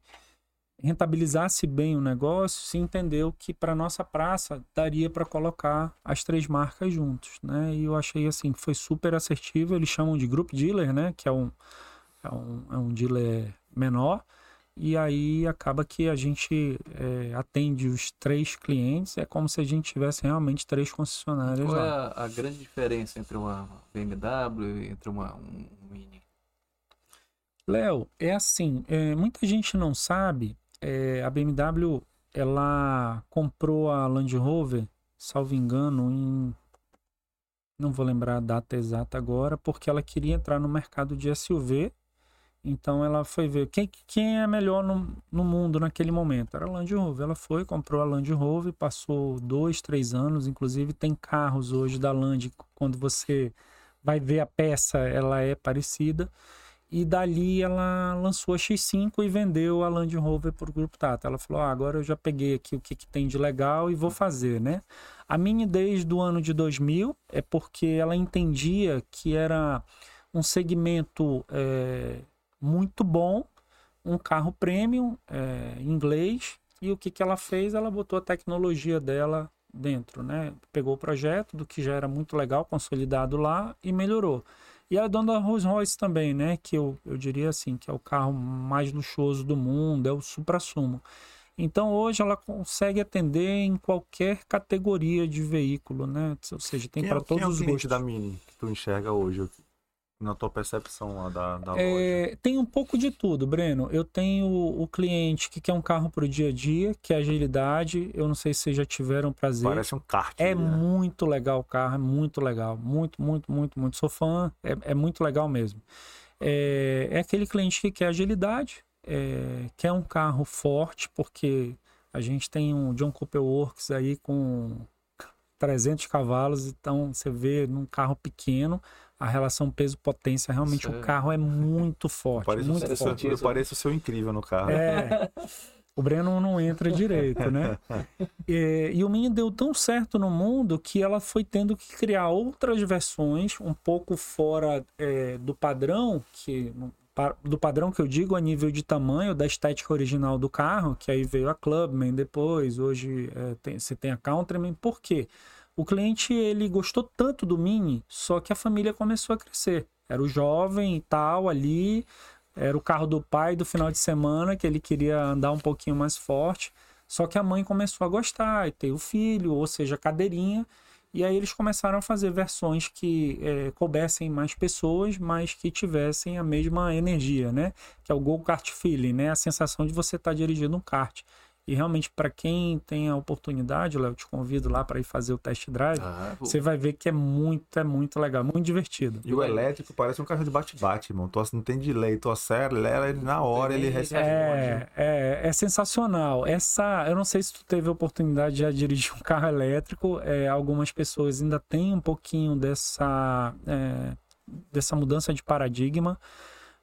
rentabilizasse bem o negócio, se entendeu que para nossa praça daria para colocar as três marcas juntos, né? E eu achei assim que foi super assertivo. Eles chamam de group dealer, né? Que é um, é um, é um dealer menor e aí acaba que a gente é, atende os três clientes, é como se a gente tivesse realmente três concessionárias Qual lá. é a, a, grande diferença entre uma BMW e entre uma um Mini? Léo, é assim, é, muita gente não sabe, é, a BMW ela comprou a Land Rover, salvo engano, em não vou lembrar a data exata agora, porque ela queria entrar no mercado de SUV então ela foi ver quem, quem é melhor no, no mundo naquele momento. Era a Land Rover. Ela foi, comprou a Land Rover, passou dois, três anos. Inclusive tem carros hoje da Land, quando você vai ver a peça, ela é parecida. E dali ela lançou a X5 e vendeu a Land Rover para o Grupo Tata. Ela falou: ah, agora eu já peguei aqui o que, que tem de legal e vou fazer, né? A Mini desde o ano de 2000 é porque ela entendia que era um segmento é, muito bom, um carro premium é, inglês. E o que, que ela fez? Ela botou a tecnologia dela dentro, né? Pegou o projeto do que já era muito legal, consolidado lá e melhorou. E a dona da Rolls Royce também, né? Que eu, eu diria assim, que é o carro mais luxuoso do mundo, é o supra-sumo. Então hoje ela consegue atender em qualquer categoria de veículo, né? Ou seja, tem para é, todos quem é o os gostos. da Mini que tu enxerga hoje? Na tua percepção lá da, da é, loja? Tem um pouco de tudo, Breno. Eu tenho o cliente que quer um carro para o dia a dia, que é agilidade. Eu não sei se vocês já tiveram prazer. Parece um kart. É né? muito legal o carro, é muito legal. Muito, muito, muito, muito. Sou fã, é, é muito legal mesmo. É, é, aquele cliente que quer agilidade, é, quer um carro forte, porque a gente tem um John Cooper Works aí com 300 cavalos, então você vê num carro pequeno a relação peso-potência, realmente o carro é muito forte. Parece muito forte. Eu pareço ser incrível no carro. É. O Breno não entra direito, né? E, e o Mini deu tão certo no mundo que ela foi tendo que criar outras versões um pouco fora é, do padrão, que do padrão que eu digo a nível de tamanho da estética original do carro, que aí veio a Clubman depois, hoje é, tem, você tem a Countryman. Por quê? O cliente ele gostou tanto do Mini, só que a família começou a crescer. Era o jovem e tal ali, era o carro do pai do final de semana que ele queria andar um pouquinho mais forte. Só que a mãe começou a gostar e ter o filho, ou seja, cadeirinha. E aí eles começaram a fazer versões que é, coubessem mais pessoas, mas que tivessem a mesma energia, né? Que é o Go Kart Feeling, né? A sensação de você estar tá dirigindo um kart. E realmente, para quem tem a oportunidade, Léo, te convido lá para ir fazer o test drive. Ah, você vai ver que é muito, é muito legal, muito divertido. E o elétrico parece um carro de bate-bate, irmão. Tu não tem delay, tu acelera, ele na hora ele recebe. É, é, é, sensacional. Essa, eu não sei se tu teve a oportunidade de já dirigir um carro elétrico. É, algumas pessoas ainda têm um pouquinho dessa, é, dessa mudança de paradigma,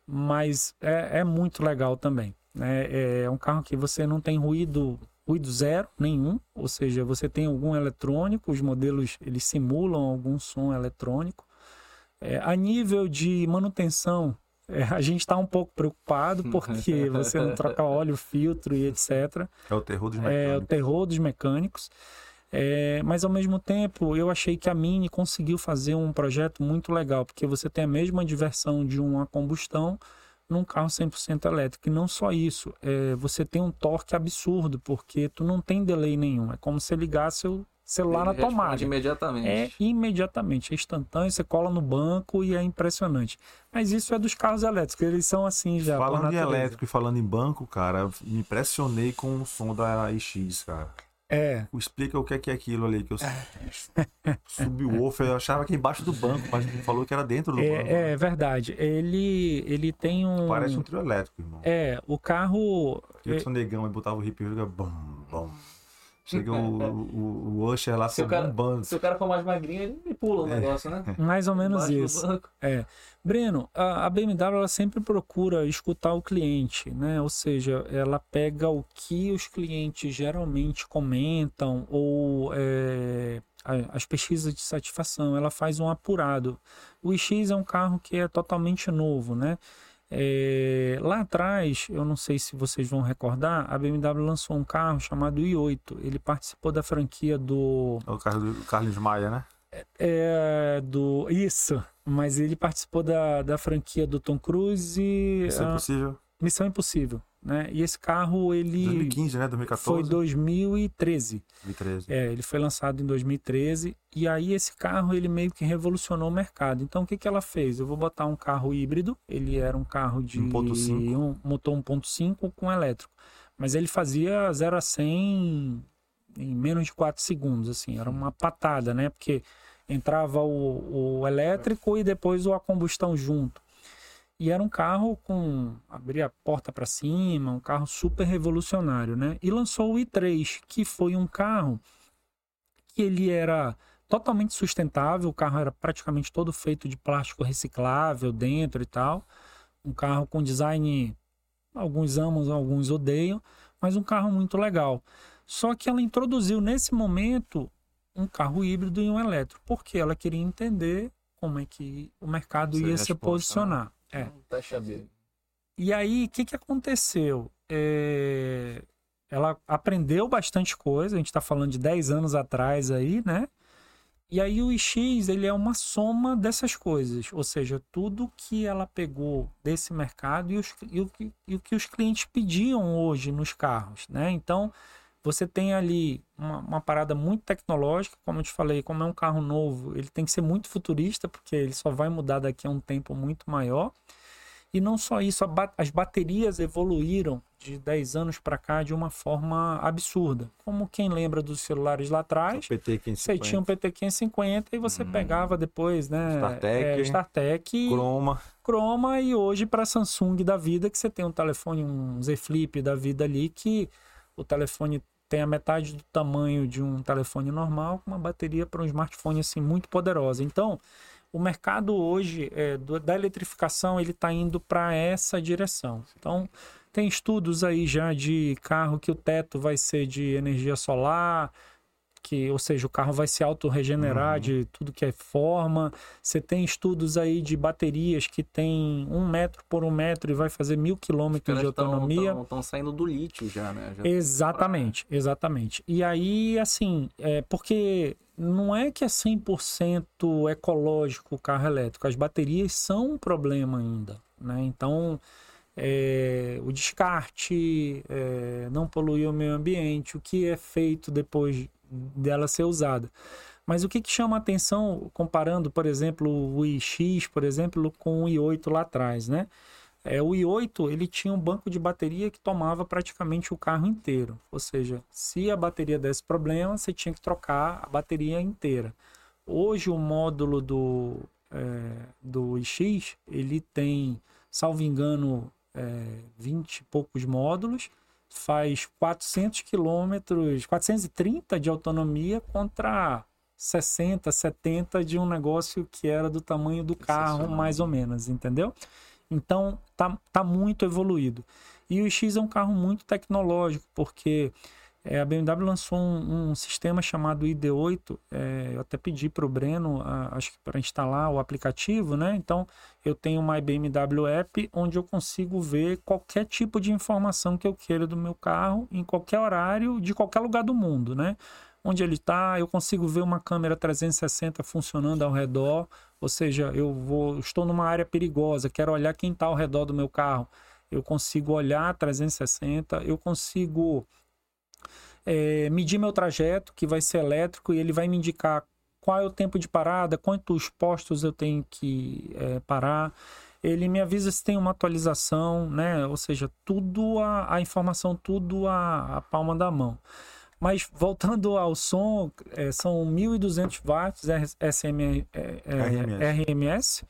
mas é, é muito legal também. Né? É um carro que você não tem ruído, ruído zero nenhum, ou seja, você tem algum eletrônico, os modelos eles simulam algum som eletrônico. É, a nível de manutenção, é, a gente está um pouco preocupado porque você não troca óleo, filtro e etc. É o terror dos mecânicos. É o terror dos mecânicos. É, mas ao mesmo tempo, eu achei que a Mini conseguiu fazer um projeto muito legal, porque você tem a mesma diversão de uma combustão, num carro 100% elétrico. E não só isso, é, você tem um torque absurdo, porque tu não tem delay nenhum. É como se ligasse o celular Ele na tomada. imediatamente. É imediatamente, é instantâneo, você cola no banco e é impressionante. Mas isso é dos carros elétricos, eles são assim já. Falando em elétrico e falando em banco, cara, me impressionei com o som da iX, cara. É. Explica o que é, que é aquilo ali que eu subwoofer, eu achava que é embaixo do banco, mas ele falou que era dentro do é, banco. É verdade. Ele ele tem um Parece um trio elétrico, irmão. É, o carro Eu sou negão e botava o hip e bom, bom. Chega o, o, o Usher lá se o cara, bombando. Se o cara for mais magrinho, ele pula o é. negócio, né? Mais ou menos isso. É. Breno, a, a BMW ela sempre procura escutar o cliente, né? Ou seja, ela pega o que os clientes geralmente comentam ou é, as pesquisas de satisfação, ela faz um apurado. O iX é um carro que é totalmente novo, né? É, lá atrás, eu não sei se vocês vão recordar, a BMW lançou um carro chamado i8. Ele participou da franquia do. É o carro do Carlos Maia, né? É, é, do. Isso, mas ele participou da, da franquia do Tom Cruise. Isso é possível? Missão Impossível né? E esse carro ele 2015, né? 2014. Foi 2013. 2013. É, ele foi lançado em 2013 e aí esse carro ele meio que revolucionou o mercado. Então o que que ela fez? Eu vou botar um carro híbrido, ele era um carro de 1.5, um motor 1.5 com elétrico. Mas ele fazia 0 a 100 em menos de 4 segundos, assim, era uma patada, né? Porque entrava o, o elétrico e depois a combustão junto. E era um carro com. abria a porta para cima, um carro super revolucionário, né? E lançou o i3, que foi um carro que ele era totalmente sustentável, o carro era praticamente todo feito de plástico reciclável dentro e tal. Um carro com design, alguns amam, alguns odeiam, mas um carro muito legal. Só que ela introduziu nesse momento um carro híbrido e um elétrico, porque ela queria entender como é que o mercado ia se né? É. E aí, o que, que aconteceu? É... Ela aprendeu bastante coisa, a gente está falando de 10 anos atrás aí, né? E aí o iX, ele é uma soma dessas coisas, ou seja, tudo que ela pegou desse mercado e, os, e, o, que, e o que os clientes pediam hoje nos carros, né? Então, você tem ali uma, uma, parada muito tecnológica, como eu te falei, como é um carro novo, ele tem que ser muito futurista, porque ele só vai mudar daqui a um tempo muito maior. E não só isso, as baterias evoluíram de 10 anos para cá de uma forma absurda. Como quem lembra dos celulares lá atrás, você tinha um PT550 e você hum. pegava depois, né? StarTech, é, StarTech Chroma. Chroma e hoje para Samsung da vida que você tem um telefone, um Z Flip da vida ali que o telefone tem a metade do tamanho de um telefone normal com uma bateria para um smartphone assim muito poderosa. Então, o mercado hoje é, do, da eletrificação ele está indo para essa direção. Então, Tem estudos aí já de carro que o teto vai ser de energia solar, que, ou seja, o carro vai se autorregenerar uhum. de tudo que é forma. Você tem estudos aí de baterias que tem um metro por um metro e vai fazer mil quilômetros de autonomia. Estão saindo do lítio já, né? Já exatamente, exatamente. E aí, assim, é porque não é que é 100% ecológico o carro elétrico, as baterias são um problema ainda, né? Então, é, o descarte, é, não poluir o meio ambiente, o que é feito depois dela ser usada. Mas o que, que chama atenção, comparando, por exemplo, o iX, por exemplo, com o i8 lá atrás, né? É, o i8 ele tinha um banco de bateria que tomava praticamente o carro inteiro. Ou seja, se a bateria desse problema, você tinha que trocar a bateria inteira. Hoje o módulo do, é, do iX ele tem, salvo engano, é, 20 e poucos módulos, faz 400 quilômetros, 430 de autonomia contra 60, 70 de um negócio que era do tamanho do carro, mais ou menos, entendeu? Então, tá, tá muito evoluído. E o X é um carro muito tecnológico, porque é, a BMW lançou um, um, sistema chamado ID8. É, eu até pedi para o Breno, a, acho que para instalar o aplicativo, né? Então eu tenho uma BMW App onde eu consigo ver qualquer tipo de informação que eu queira do meu carro em qualquer horário, de qualquer lugar do mundo, né? Onde ele está, eu consigo ver uma câmera 360 funcionando ao redor. Ou seja, eu vou, estou numa área perigosa, quero olhar quem está ao redor do meu carro. Eu consigo olhar 360, eu consigo é, medir meu trajeto, que vai ser elétrico, e ele vai me indicar qual é o tempo de parada, quantos postos eu tenho que é, parar. Ele me avisa se tem uma atualização, né? Ou seja, tudo a, a informação, tudo a, a, palma da mão. Mas voltando ao som, é, são 1.200 watts SM, é, é, RMS. RMS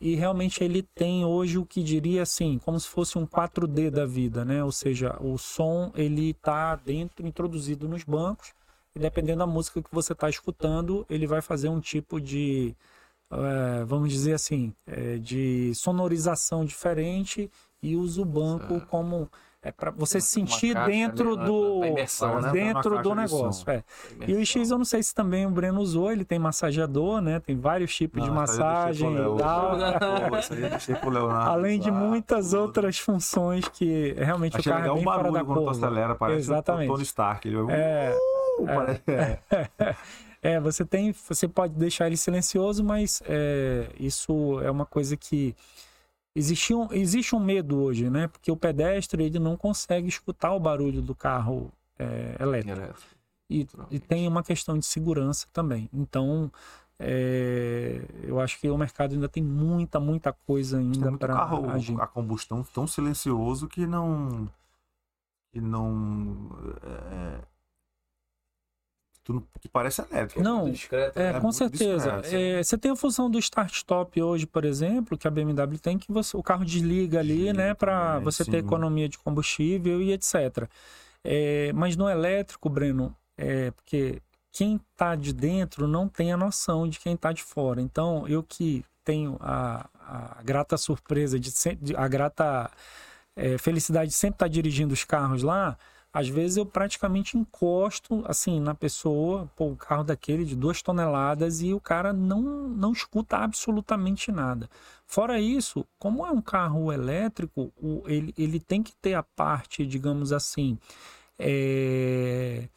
e realmente ele tem hoje o que diria assim, como se fosse um 4D da vida, né? Ou seja, o som ele está dentro, introduzido nos bancos, e dependendo da música que você está escutando, ele vai fazer um tipo de, é, vamos dizer assim, é, de sonorização diferente e usa o banco como é para você se sentir dentro né? do imersão, né? dentro do negócio. É. E o X eu não sei se também o Breno usou, ele tem massageador, né? Tem vários tipos não, de massagem e tal. Além de muitas outras funções que realmente Achei o carro é bem fora da quando acelera, parece Exatamente. o Tony Stark. Ele... É, uh, é, é, você tem, você pode deixar ele silencioso, mas é, isso é uma coisa que Existe um, existe um medo hoje, né? Porque o pedestre ele não consegue escutar o barulho do carro é, elétrico. E, e, tem uma questão de segurança também. Então, é, eu acho que o mercado ainda tem muita, muita coisa ainda para agir. A combustão tão silencioso que não que não é, que parece elétrico. Não, discreto, é, é com certeza. É, você tem a função do start-stop hoje, por exemplo, que a BMW tem, que você, o carro desliga ali, Sim, né, para você sim. ter economia de combustível e etc. É, mas no elétrico, Breno, é porque quem está de dentro não tem a noção de quem está de fora. Então, eu que tenho a, a grata surpresa de, de a grata é, felicidade de sempre estar tá dirigindo os carros lá, às vezes eu praticamente encosto assim na pessoa, pô, o carro daquele de duas toneladas e o cara não, não escuta absolutamente nada. Fora isso, como é um carro elétrico, o, ele, ele tem que ter a parte, digamos assim, é,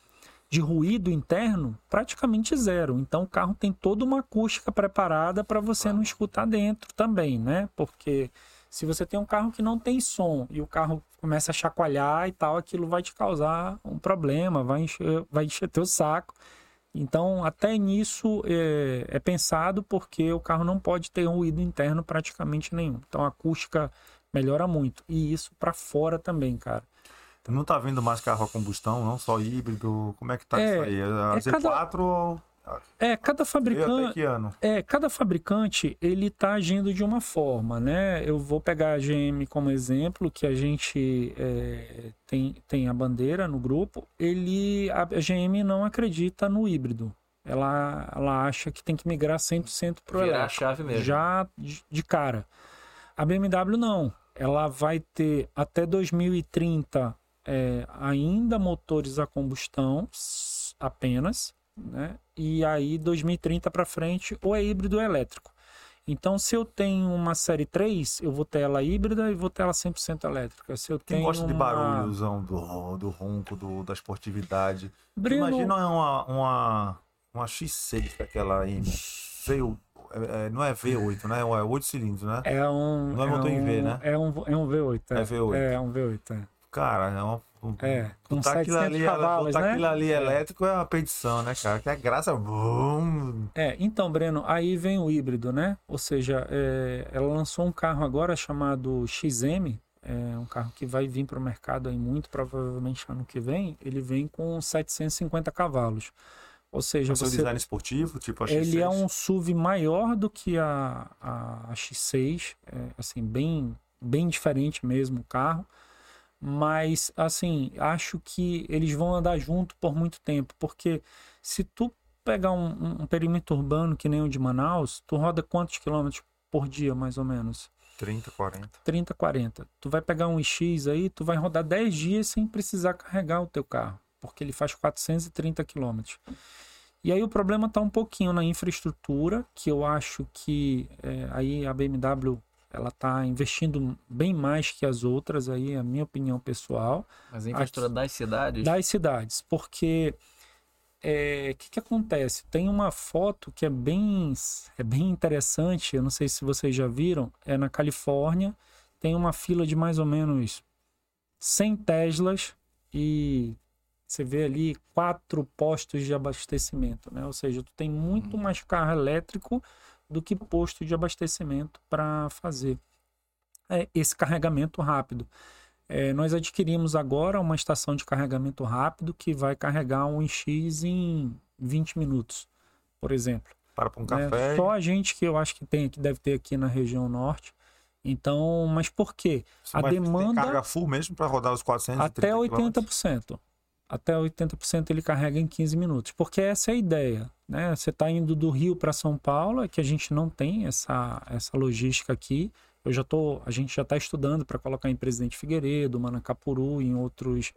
de ruído interno praticamente zero. Então o carro tem toda uma acústica preparada para você não escutar dentro também, né? Porque se você tem um carro que não tem som e o carro começa a chacoalhar e tal, aquilo vai te causar um problema, vai encher, vai encher teu saco. Então, até nisso é, é pensado porque o carro não pode ter ruído interno praticamente nenhum. Então, a acústica melhora muito. E isso para fora também, cara. Não tá vendo mais carro a combustão, não só híbrido? Como é que tá é, isso aí? A é Z4 cada... ou é, cada fabricante. É, cada fabricante ele está agindo de uma forma, né? Eu vou pegar a GM como exemplo, que a gente é, tem, tem a bandeira no grupo. Ele, a GM não acredita no híbrido. Ela, ela acha que tem que migrar 100% para o elétrico. a chave mesmo. Já de, de cara. A BMW não. ela vai ter até 2030 é, ainda motores a combustão apenas, né? E aí 2030 para frente ou é híbrido ou é elétrico. Então, se eu tenho uma série 3, eu vou ter ela híbrida e vou ter ela 100% elétrica. Se eu Quem tenho gosta de uma... barulhozão do, do ronco, do, da esportividade. Imagina uma, uma, uma X6 daquela M. Veio, é, é, não é V8, né? É 8 cilindros, né? É um. Não é motor em um, V, né? É um, é um V8. É, É V8. É um V8. É. Cara, é uma. É, com botar aquilo 700 ali, cavalos, botar né? aquilo ali É. elétrico é uma perdição, né, cara? Que a graça. Bum, É, então, Breno, aí vem o híbrido, né? Ou seja, é, ela lançou um carro agora chamado XM, é um carro que vai vir para o mercado aí muito provavelmente ano que vem. Ele vem com 750 cavalos. Ou seja, seu você, design esportivo, tipo a X6. ele é um SUV maior do que a, a, a X6, é, assim, bem, bem diferente mesmo o carro. Mas, assim, acho que eles vão andar junto por muito tempo, porque se tu pegar um, um- perímetro urbano que nem o de Manaus, tu roda quantos quilômetros por dia, mais ou menos? 30, 40. 30, 40. Tu vai pegar um X aí, tu vai rodar 10 dias sem precisar carregar o teu carro, porque ele faz 430 quilômetros. E aí o problema está um pouquinho na infraestrutura, que eu acho que é, aí a BMW ela está investindo bem mais que as outras, aí é a minha opinião pessoal Mas a infraestrutura das cidades. das cidades, porque o que, que acontece? Tem uma foto que é bem, é bem interessante, eu não sei se vocês já viram, é na Califórnia, tem uma fila de mais ou menos 100 Teslas e você vê ali quatro postos de abastecimento, né? Ou seja, tu tem muito mais carro elétrico do que posto de abastecimento para fazer é, esse carregamento rápido. É, nós adquirimos agora uma estação de carregamento rápido que vai carregar um X em 20 minutos, por exemplo. Para para um né? café. Só a gente que eu acho que tem, que deve ter aqui na região norte. Então, mas por quê? a Mas Tem demanda- carga full mesmo para rodar os 430 Até quilômetros? 80%. Até 80% ele carrega em 15 minutos. Porque essa é a ideia. Né? Você está indo do Rio para São Paulo, é que a gente não tem essa, essa logística aqui. Eu já tô, a gente já está estudando para colocar em Presidente Figueiredo, Manacapuru, em outros,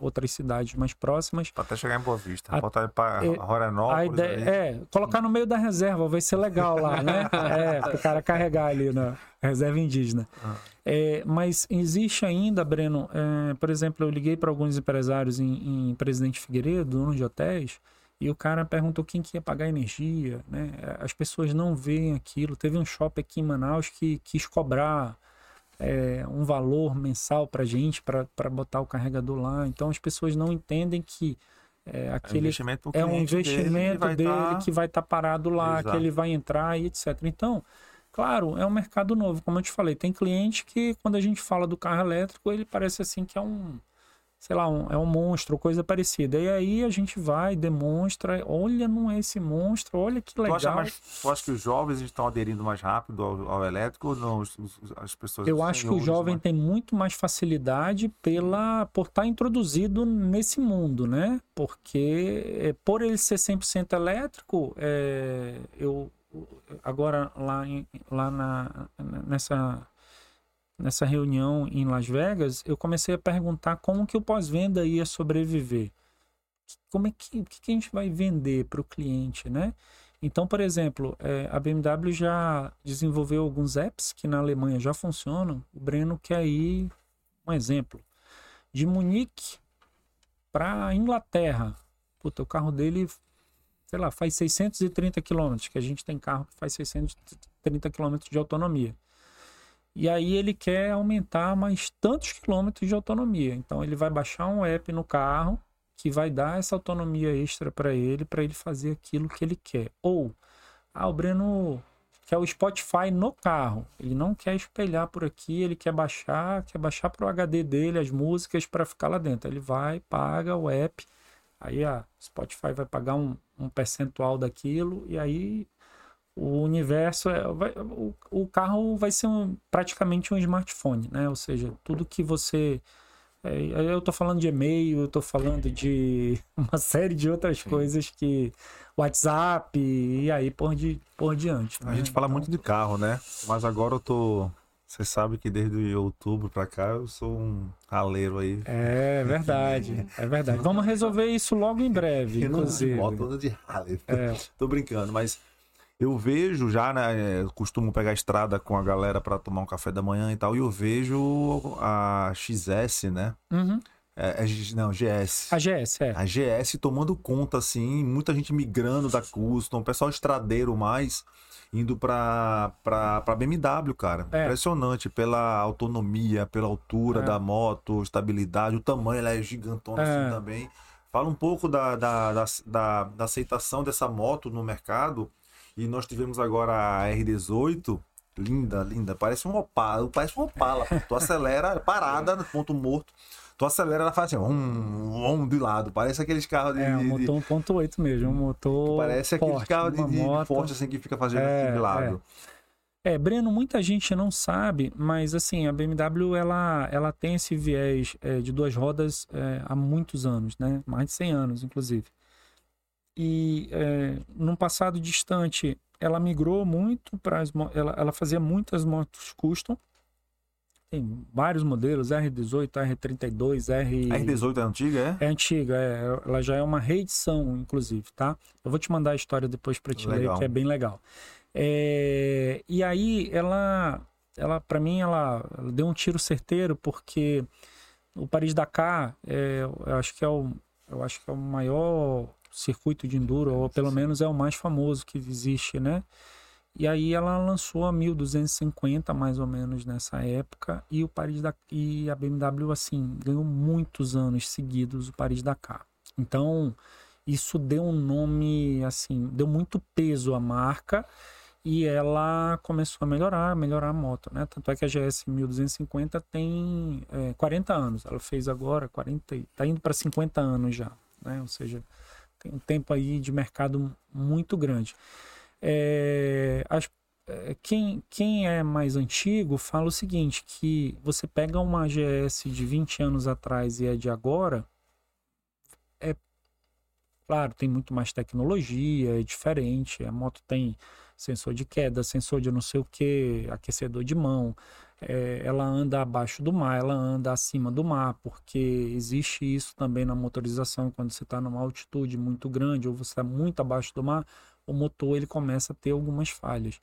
outras cidades mais próximas. Até chegar em Boa Vista. A- Botar para é, Roranópolis. A ideia é colocar no meio da reserva, vai ser legal lá, né? É, para o cara carregar ali na reserva indígena. Ah. É, mas existe ainda, Breno, é, por exemplo, eu liguei para alguns empresários em, em Presidente Figueiredo, dono de hotéis, e o cara perguntou quem que ia pagar energia, né? As pessoas não veem aquilo. Teve um shopping aqui em Manaus que quis cobrar é, um valor mensal para gente para botar o carregador lá. Então as pessoas não entendem que é, É um aquele é um dele, investimento vai dele, tá- que vai estar parado lá, Exato. que ele vai entrar e etc. Então, claro, é um mercado novo, como eu te falei. Tem cliente que, quando a gente fala do carro elétrico, ele parece assim que é um, sei lá, um, é um monstro, coisa parecida. E aí a gente vai, demonstra, olha, não é esse monstro, olha que Tu legal. acha, mais, tu acha que os jovens estão aderindo mais rápido ao, ao elétrico ou não? Os- os- as pessoas Eu acho que o jovem mas- tem muito mais facilidade pela por estar introduzido nesse mundo, né? Porque é, por ele ser 100% elétrico, é, eu agora lá, em- lá na, nessa nessa reunião em Las Vegas, eu comecei a perguntar como que o pós-venda ia sobreviver. Como é que, o que a gente vai vender para o cliente, né? Então, por exemplo, é, a BMW já desenvolveu alguns apps que na Alemanha já funcionam. O Breno quer ir, um exemplo, de Munique para Inglaterra. Puta, o carro dele, sei lá, faz 630 quilômetros, que a gente tem carro que faz 630 quilômetros de autonomia. E aí ele quer aumentar mais tantos quilômetros de autonomia. Então ele vai baixar um app no carro que vai dar essa autonomia extra para ele, para ele fazer aquilo que ele quer. Ou, ah, o Breno quer o Spotify no carro. Ele não quer espelhar por aqui, ele quer baixar, quer baixar para o HD dele as músicas para ficar lá dentro. Ele vai, paga o app, aí a Spotify vai pagar um, um percentual daquilo e aí o universo é, vai- o, o carro vai ser um- praticamente um smartphone, né? Ou seja, tudo que você é, eu tô falando de e-mail, eu tô falando de uma série de outras coisas que WhatsApp e aí por, di, por diante. A né? gente fala Então, muito de carro, né? Mas agora eu tô Você sabe que desde outubro pra cá eu sou um raleiro aí. É verdade, é verdade. Vamos resolver isso logo em breve, inclusive. Moto de raleiro. É. Tô brincando, mas eu vejo já, né? eu Costumo pegar a estrada com a galera pra tomar um café da manhã e tal, e eu vejo a XS, né? Uhum. É, é não, GS. A GS, é. A GS tomando conta, assim, muita gente migrando da Custom, pessoal estradeiro mais, indo pra, pra, pra BMW, cara. É. Impressionante, pela autonomia, pela altura É. da moto, estabilidade, o tamanho, ela é gigantona É. assim também. Fala um pouco da, da, da, da, da aceitação dessa moto no mercado. E nós tivemos agora a R18, linda, linda, parece um Opala, parece um Opala. Tu acelera, parada, no ponto morto. Tu acelera, ela faz assim, um, um de lado. Parece aqueles carros de. É, um motor 1.8 mesmo, um motor parece aqueles forte, carros de, de moto. forte assim que fica fazendo É, assim de lado. É, Breno, muita gente não sabe, mas assim, a BMW ela, ela tem esse viés é, de duas rodas é, há muitos anos, né? Mais de 100 anos, inclusive. E é, num passado distante, ela migrou muito para as ela, ela fazia muitas motos custom. Tem vários modelos, R18, R32, R... A R18 é antiga, é? É antiga, é, ela já é uma reedição, inclusive, tá? Eu vou te mandar a história depois para te ler, Legal. que é bem legal. É, e aí, ela, ela para mim, ela, ela deu um tiro certeiro, porque o Paris-Dakar, é, eu acho que é o, eu acho que é o maior circuito de enduro, ou pelo menos é o mais famoso que existe, né? E aí ela lançou a 1250 mais ou menos nessa época e o Paris da e a BMW assim ganhou muitos anos seguidos o Paris Dakar. Então isso deu um nome assim, deu muito peso à marca e ela começou a melhorar, melhorar a moto, né? Tanto é que a GS 1250 tem é, 40 anos. Ela fez agora 40, e- tá indo para 50 anos já, né? Ou seja, tem um tempo aí de mercado muito grande. É, as- é, quem, quem é mais antigo fala o seguinte, que você pega uma GS de 20 anos atrás e é de agora, é claro, tem muito mais tecnologia, é diferente, a moto tem sensor de queda, sensor de não sei o que, aquecedor de mão, é, ela anda abaixo do mar, ela anda acima do mar, porque existe isso também na motorização, quando você está numa altitude muito grande ou você está muito abaixo do mar, o motor ele começa a ter algumas falhas.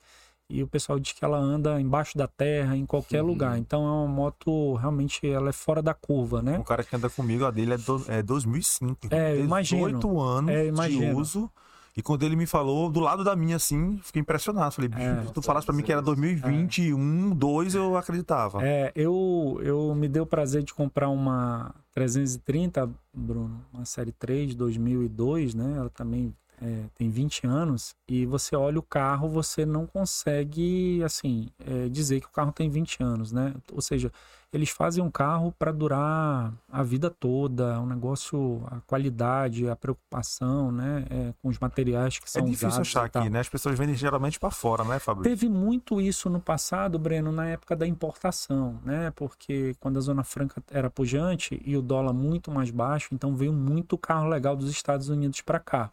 E o pessoal diz que ela anda embaixo da terra, em qualquer Uhum. lugar. Então é uma moto, realmente, ela é fora da curva, né? O cara que anda comigo, a dele é, do, é 2005. É, imagino. 18 anos É, de uso. E quando ele me falou, do lado da minha, assim, fiquei impressionado. Falei, bicho, É. se tu falasse pra mim que era 2021, 2, eu acreditava. É, eu, eu me dei o prazer de comprar uma 330, Bruno, uma série 3, 2002, né? Ela também é, tem 20 anos. E você olha o carro, você não consegue, assim, é, dizer que o carro tem 20 anos, né? Ou seja, eles fazem um carro para durar a vida toda, um negócio, a qualidade, a preocupação, né? é, com os materiais que É são difícil usados. achar aqui, né? As pessoas vendem geralmente pra fora, né, Fabrício? Teve muito isso no passado, Breno, na época da importação, né? Porque quando a Zona Franca era pujante e o dólar muito mais baixo, então veio muito carro legal dos Estados Unidos para cá.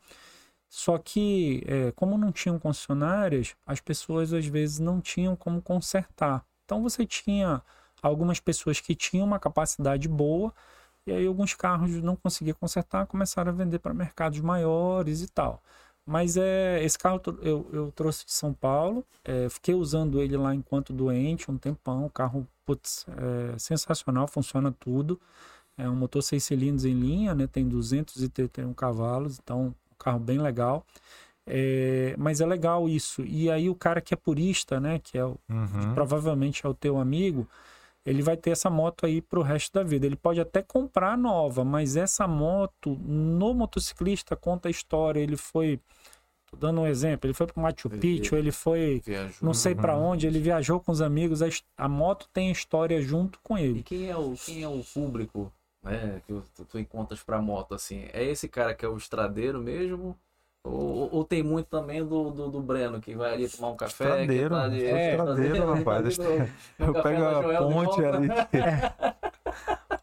Só que, é, como não tinham concessionárias, as pessoas às vezes não tinham como consertar. Então você tinha algumas pessoas que tinham uma capacidade boa e aí alguns carros não conseguiam consertar, começaram a vender para mercados maiores e tal. Mas é, esse carro eu, eu trouxe de São Paulo, é, fiquei usando ele lá enquanto doente um tempão. O carro, putz, é sensacional, funciona tudo. É um motor 6 cilindros em linha, né? Tem 231 cavalos, então um carro bem legal. É, mas é legal isso. E aí o cara que é purista, né? Que é o, Uhum. provavelmente é o teu amigo, ele vai ter essa moto aí pro resto da vida. Ele pode até comprar nova, mas essa moto, no motociclista, conta a história. Ele foi, tô dando um exemplo, ele foi pro Machu Picchu, ele foi Viajou. não sei pra onde, ele viajou com os amigos, a, a moto tem a história junto com E ele. quem é o, quem é o público, né, que tu, tu encontras pra moto, assim? É esse cara que é o estradeiro mesmo? Ou, ou- ou tem muito também do, do, do Breno, que vai ali tomar um café? que Estradeiro, tá ali- é, estradeiro, rapaz. Eu pego a ponte ali.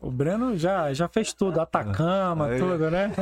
O Breno já, já fez tudo, Atacama, Aí. tudo, né?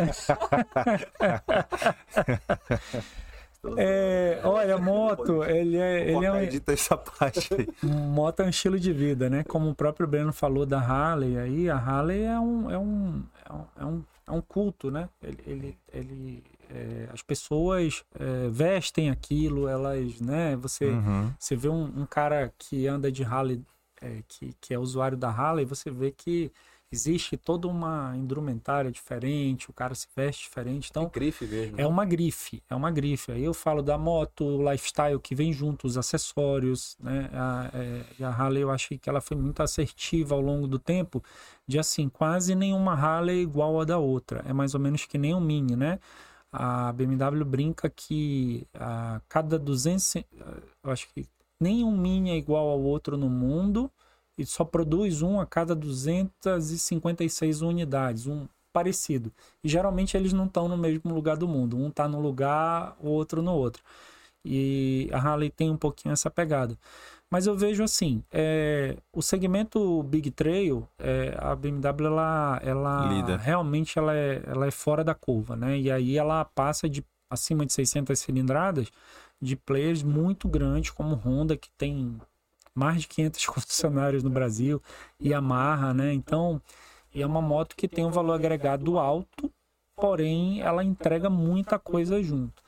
É, olha, moto, ele é, ele é um, Edita essa parte aí. moto é um estilo de vida, né? Como o próprio Breno falou da Harley, aí a Harley é um, é um, é um, é um, é um culto, né? Ele, ele, ele é, as pessoas é, vestem aquilo, elas, né? Você, Uhum. você vê um, um cara que anda de Harley, é, que, que é usuário da Harley, você vê que existe toda uma indumentária diferente, o cara se veste diferente, então Grife mesmo. é uma grife, é uma grife. Aí eu falo da moto, o lifestyle que vem junto, os acessórios, né? A, é, a Harley eu achei que ela foi muito assertiva ao longo do tempo, de assim, quase nenhuma Harley igual a da outra. É mais ou menos que nem um Mini, né? A BMW brinca que a cada 200, e- eu acho que nenhum Mini é igual ao outro no mundo e só produz um a cada 256 unidades, um parecido. E geralmente eles não estão no mesmo lugar do mundo. Um está no lugar, o outro no outro. E a Harley tem um pouquinho essa pegada. Mas eu vejo assim, é, o segmento Big Trail, é, a BMW ela, ela Líder. realmente ela é, ela é fora da curva, né? E aí ela passa de acima de 600 cilindradas de players muito grandes como Honda que tem mais de 500 concessionários no Brasil e Yamaha, né? Então é uma moto que tem um valor agregado alto, porém ela entrega muita coisa junto.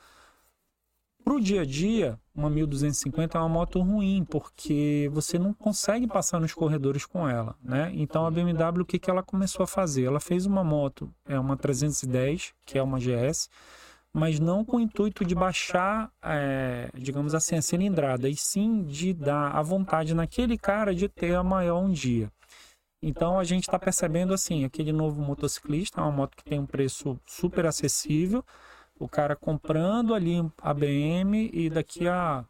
Para o dia a dia, uma 1250 é uma moto ruim, porque você não consegue passar nos corredores com ela, né? Então a BMW, o que, que ela começou a fazer? Ela fez uma moto, é uma 310, que é uma GS, mas não com o intuito de baixar, é, digamos assim, a cilindrada, e sim de dar a vontade naquele cara de ter a maior um dia. Então a gente está percebendo assim, aquele novo motociclista, é uma moto que tem um preço super acessível, o cara comprando ali a BM e daqui a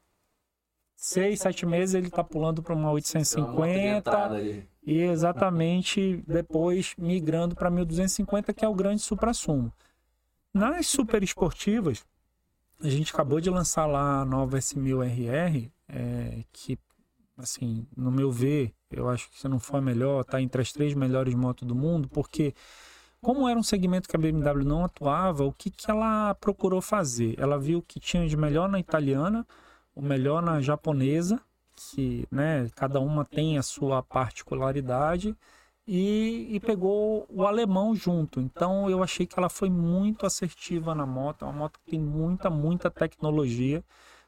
seis, sete meses ele está pulando para uma 850 e exatamente depois migrando para 1250, que é o grande supra-sumo. Nas super esportivas, a gente acabou de lançar lá a nova S1000RR, é, que, assim, no meu ver, eu acho que se não for a melhor, tá entre as três melhores motos do mundo, porque como era um segmento que a BMW não atuava, o que, que ela procurou fazer? Ela viu que tinha de melhor na italiana, o melhor na japonesa, que né, cada uma tem a sua particularidade, e, e pegou o alemão junto. Então eu achei que ela foi muito assertiva na moto. É uma moto que tem muita, muita tecnologia.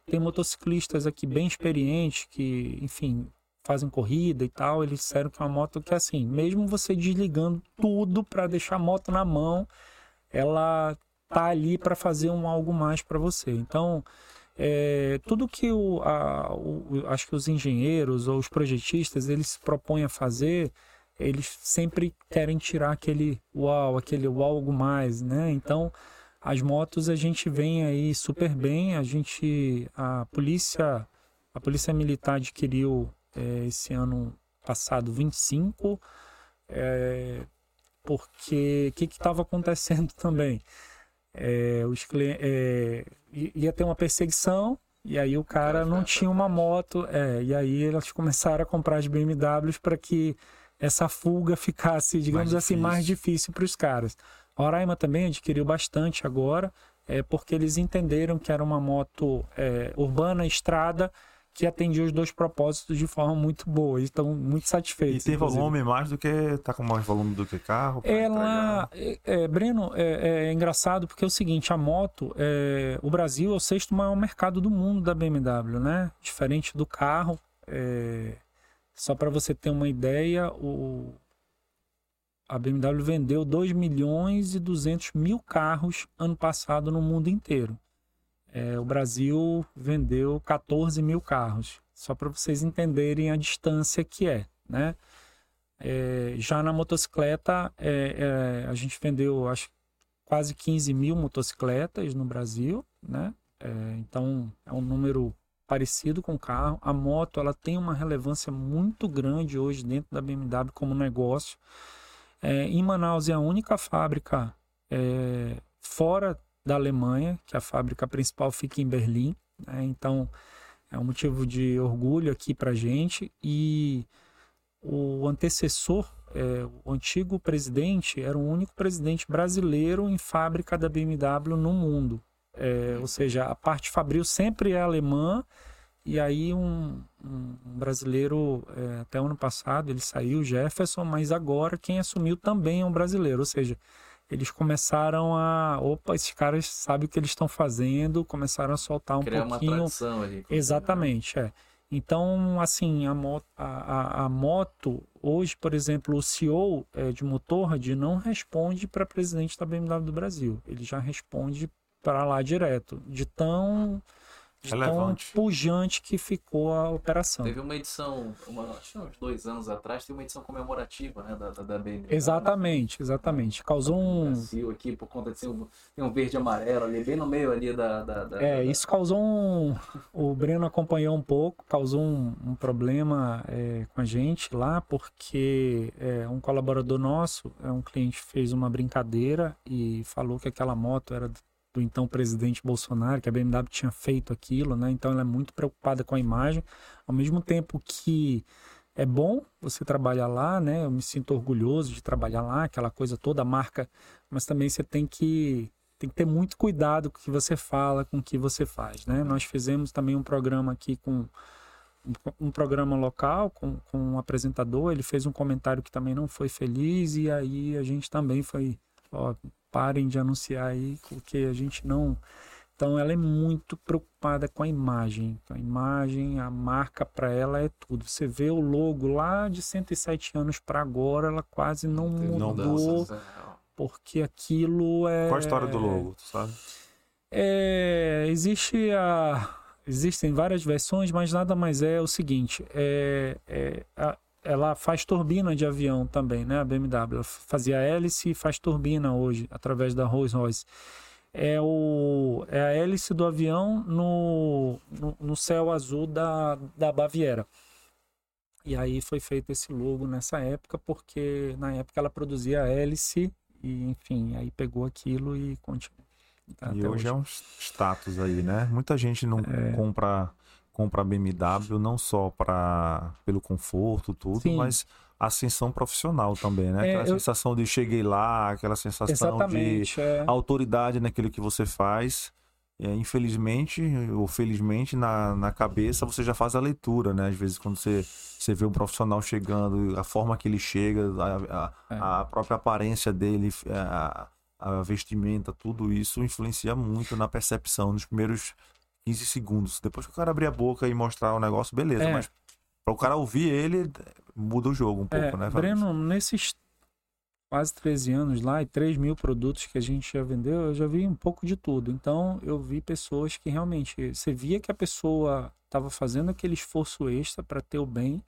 Tem motociclistas aqui bem experientes que, enfim, fazem corrida e tal. Eles disseram que é uma moto que, assim, mesmo você desligando tudo para deixar a moto na mão, ela tá ali para fazer um algo mais para você. Então, é, tudo que o, a, o, acho que os engenheiros ou os projetistas eles se propõem a fazer eles sempre querem tirar aquele uau, aquele uau algo mais, né? Então, as motos a gente vem aí super bem, a gente a polícia a polícia militar adquiriu é, esse ano passado 25 é, porque o que estava acontecendo também é, os é, ia ter uma perseguição e aí o cara não tinha uma moto é, e aí elas começaram a comprar as BMWs para que essa fuga ficasse, digamos Mais assim, difícil. mais difícil para os caras. A Roraima também adquiriu bastante agora, é, porque eles entenderam que era uma moto é, urbana, estrada, que atendia os dois propósitos de forma muito boa. E estão muito E satisfeitos. tem inclusive. volume mais do que. Tá com mais volume do que carro? Ela, é, é, Breno, é, é engraçado porque é o seguinte, a moto, é, o Brasil é o sexto maior mercado do mundo da BMW, né? Diferente do carro, é, só para você ter uma ideia, o, a BMW vendeu 2 milhões e 200 mil carros ano passado no mundo inteiro. É, o Brasil vendeu 14 mil carros, só para vocês entenderem a distância que é, né? É, já na motocicleta, é, é, a gente vendeu, acho, quase 15 mil motocicletas no Brasil, né? É, então, é um número parecido com o carro. A moto, ela tem uma relevância muito grande hoje dentro da BMW como negócio. É, em Manaus é a única fábrica fora da Alemanha, que a fábrica principal fica em Berlim. né? Então, é um motivo de orgulho aqui para gente. E o antecessor, é, o antigo presidente, era o único presidente brasileiro em fábrica da BMW no mundo. É, ou seja, a parte fabril sempre é alemã. E aí um, um brasileiro, é, até o ano passado, ele saiu, Jefferson, mas agora quem assumiu também é um brasileiro. Ou seja, eles começaram a. Opa, esses caras sabem o que eles estão fazendo, começaram a soltar um Criar pouquinho. uma tradição ali. Exatamente, é. Então, assim, a moto, a, a, a moto hoje, por exemplo, o CEO é, de Motorrad não responde para presidente da BMW do Brasil. Ele já responde para lá direto. De tão de Relevante. tão pujante que ficou a operação. Teve uma edição, uma, acho que uns dois anos atrás, teve uma edição comemorativa né, da, da, da BMW. Exatamente, exatamente. Causou um. Brasil aqui, por conta de ser um, tem um verde e amarelo ali, bem no meio ali da. da, da É, da- isso causou um. O Breno acompanhou um pouco, causou um, um problema é, com a gente lá, porque é, um colaborador nosso, é um cliente, fez uma brincadeira e falou que aquela moto era do então presidente Bolsonaro, que a BMW tinha feito aquilo, né? Então ela é muito preocupada com a imagem, ao mesmo tempo que é bom você trabalhar lá, né? Eu me sinto orgulhoso de trabalhar lá, aquela coisa toda, a marca, mas também você tem que tem que ter muito cuidado com o que você fala, com o que você faz, né? Nós fizemos também um programa aqui com um, um programa local com, com um apresentador, ele fez um comentário que também não foi feliz e aí a gente também foi, ó, parem de anunciar aí, porque a gente não então ela é muito preocupada com a imagem. A imagem, a marca para ela é tudo. Você vê o logo lá de 107 anos para agora, ela quase não mudou, mudanças, porque aquilo é Qual a história do logo, tu sabe? é, existe a, existem várias versões, mas nada mais é o seguinte: é, é, a- ela faz turbina de avião também, né? A BMW ela fazia hélice e faz turbina hoje através da Rolls Royce. É, o, é a hélice do avião no, no, no céu azul da, da Baviera. E aí foi feito esse logo nessa época, porque na época ela produzia a hélice, e enfim, aí pegou aquilo e continua. Tá E até hoje é um status aí, né? Muita gente não É. compra compra BMW não só para pelo conforto tudo, Sim. mas ascensão profissional também, né? É, Aquela eu- sensação de cheguei lá, aquela sensação de Exatamente. É. autoridade naquilo que você faz. É, infelizmente ou felizmente na, na cabeça você já faz a leitura, né? Às vezes quando você, você vê um profissional chegando, a forma que ele chega, a, É. a, a própria aparência dele, a, a vestimenta, tudo isso influencia muito na percepção nos primeiros 15 segundos. Depois que o cara abrir a boca e mostrar o negócio, beleza, É. mas para o cara ouvir ele, muda o jogo um pouco, É, né? Fabrício? Breno, nesses quase 13 anos lá e 3 mil produtos que a gente já vendeu, eu já vi um pouco de tudo. Então, eu vi pessoas que realmente, você via que a pessoa estava fazendo aquele esforço extra para ter o bem,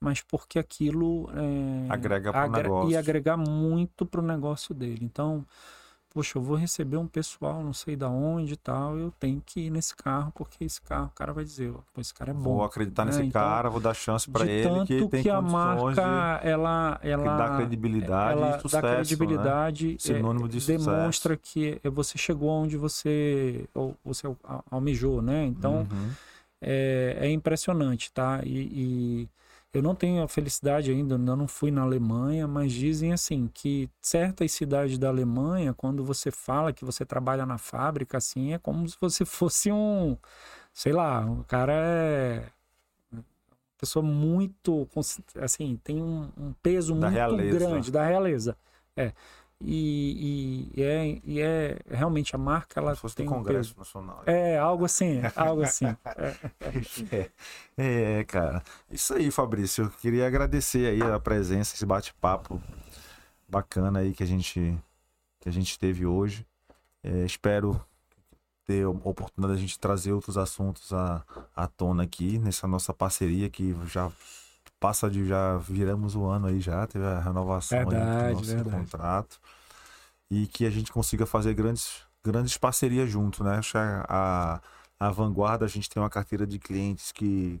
mas porque aquilo é, Agrega pro agra- negócio. ia agregar muito para o negócio dele. Então, poxa, eu vou receber um pessoal, não sei da onde e tal, eu tenho que ir nesse carro, porque esse carro, o cara vai dizer, pô, esse cara é bom. Vou acreditar né? nesse Então, cara, vou dar chance para ele tanto que tem que a condições de- marca ela que ela dá credibilidade ela e sucesso, dá né? credibilidade é, Sinônimo de sucesso. demonstra que você chegou onde você ou você al- almejou né então Uhum. é, é impressionante tá e, e eu não tenho a felicidade ainda ainda não fui na Alemanha mas dizem assim que certas cidades da Alemanha quando você fala que você trabalha na fábrica assim é como se você fosse um sei lá o cara é pessoa muito assim tem um, um peso Da muito realeza. grande da realeza é e, e, e é e é realmente a marca ela Como se fosse tem um Congresso peso Nacional. é algo assim algo assim É. É, é, cara. Isso aí, Fabrício. Eu queria agradecer aí a presença, esse bate-papo bacana aí que a gente que a gente teve hoje. É, espero ter a oportunidade de a gente trazer outros assuntos à, à tona aqui nessa nossa parceria que já passa de já viramos o ano aí já teve a renovação aí Verdade, do nosso verdade. contrato e que a gente consiga fazer grandes grandes parcerias junto, né? Acho que a, a vanguarda a gente tem uma carteira de clientes que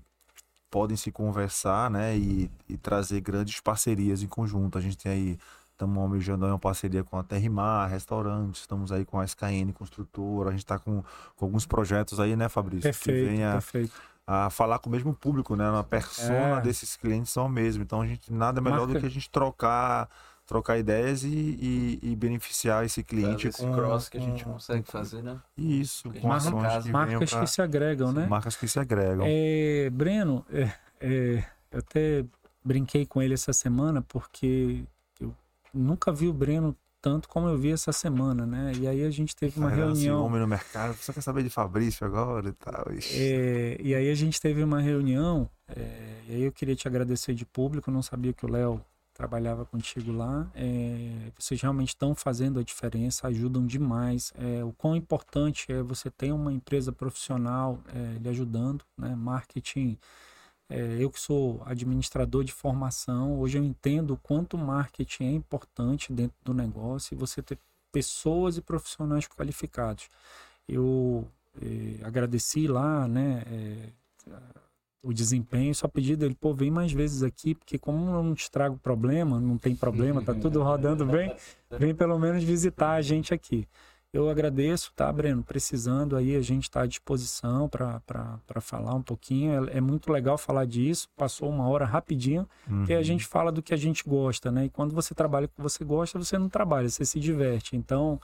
podem se conversar, né, e, e trazer grandes parcerias em conjunto. A gente tem aí, estamos almejando aí uma parceria com a Terrimar, restaurantes, estamos aí com a SKN Construtora, a gente está com, com alguns projetos aí, né, Fabrício? que perfeito venha perfeito a falar com o mesmo público, né? A persona É. desses clientes são o mesmo. Então a gente nada melhor do Marca- que a gente trocar trocar ideias e, e, e beneficiar esse cliente esse com cross que a gente consegue fazer, né? Isso, a com gente ações que Marcas pra- que se agregam, né? marcas que se agregam. É, Breno, é, é, eu até brinquei com ele essa semana porque eu nunca vi o Breno tanto como eu vi essa semana, né? E aí a gente teve uma Caramba, esse reunião. homem no mercado, você quer saber de Fabrício agora e tal. É, e aí a gente teve uma reunião, é, e aí eu queria te agradecer de público, eu não sabia que o Léo trabalhava contigo lá. É, vocês realmente estão fazendo a diferença, ajudam demais. É, o quão importante é você ter uma empresa profissional é, lhe ajudando, né? Marketing. É, eu que sou administrador de formação, hoje eu entendo o quanto o marketing é importante dentro do negócio e você ter pessoas e profissionais qualificados. Eu eh, agradeci lá, né, eh, o desempenho, só pedi dele, pô, vem mais vezes aqui, porque como eu não te trago problema, não tem problema, tá tudo rodando bem, vem pelo menos visitar a gente aqui. Eu agradeço, tá, Breno? Precisando aí, a gente está à disposição para falar um pouquinho. É, é muito legal falar disso. Passou uma hora rapidinho, porque a Uhum. gente fala do que a gente gosta, né? E quando você trabalha com o que você gosta, você não trabalha, você se diverte. Então,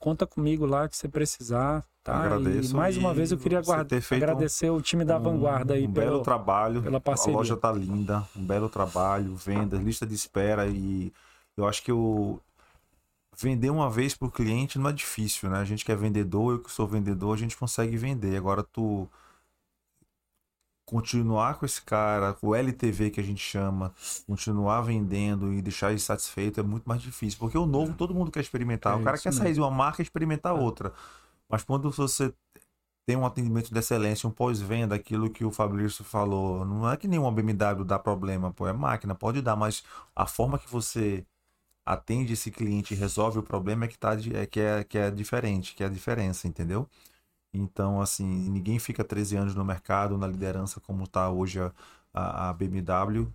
conta comigo lá que você precisar, tá? Agradeço e mais uma vez eu queria guarda- agradecer o time da um- Vanguarda aí um pelo, belo trabalho. pela A parceria. loja tá linda, um belo trabalho, vendas, lista de espera e eu acho que o vender uma vez pro cliente não é difícil, né? A gente que é vendedor, eu que sou vendedor, a gente consegue vender. Agora tu continuar com esse cara, com o LTV que a gente chama, continuar vendendo e deixar ele satisfeito é muito mais difícil, porque o novo todo mundo quer experimentar. É o cara quer sair mesmo. de uma marca e experimentar outra. Mas quando você tem um atendimento de excelência, um pós-venda, aquilo que o Fabrício falou, não é que nenhuma BMW dá problema, pô, é máquina, pode dar, mas a forma que você atende esse cliente e resolve o problema é que, tá, é, que, é, que é diferente, que é a diferença, entendeu? Então, assim, ninguém fica 13 anos no mercado, na liderança, como está hoje a, a BMW.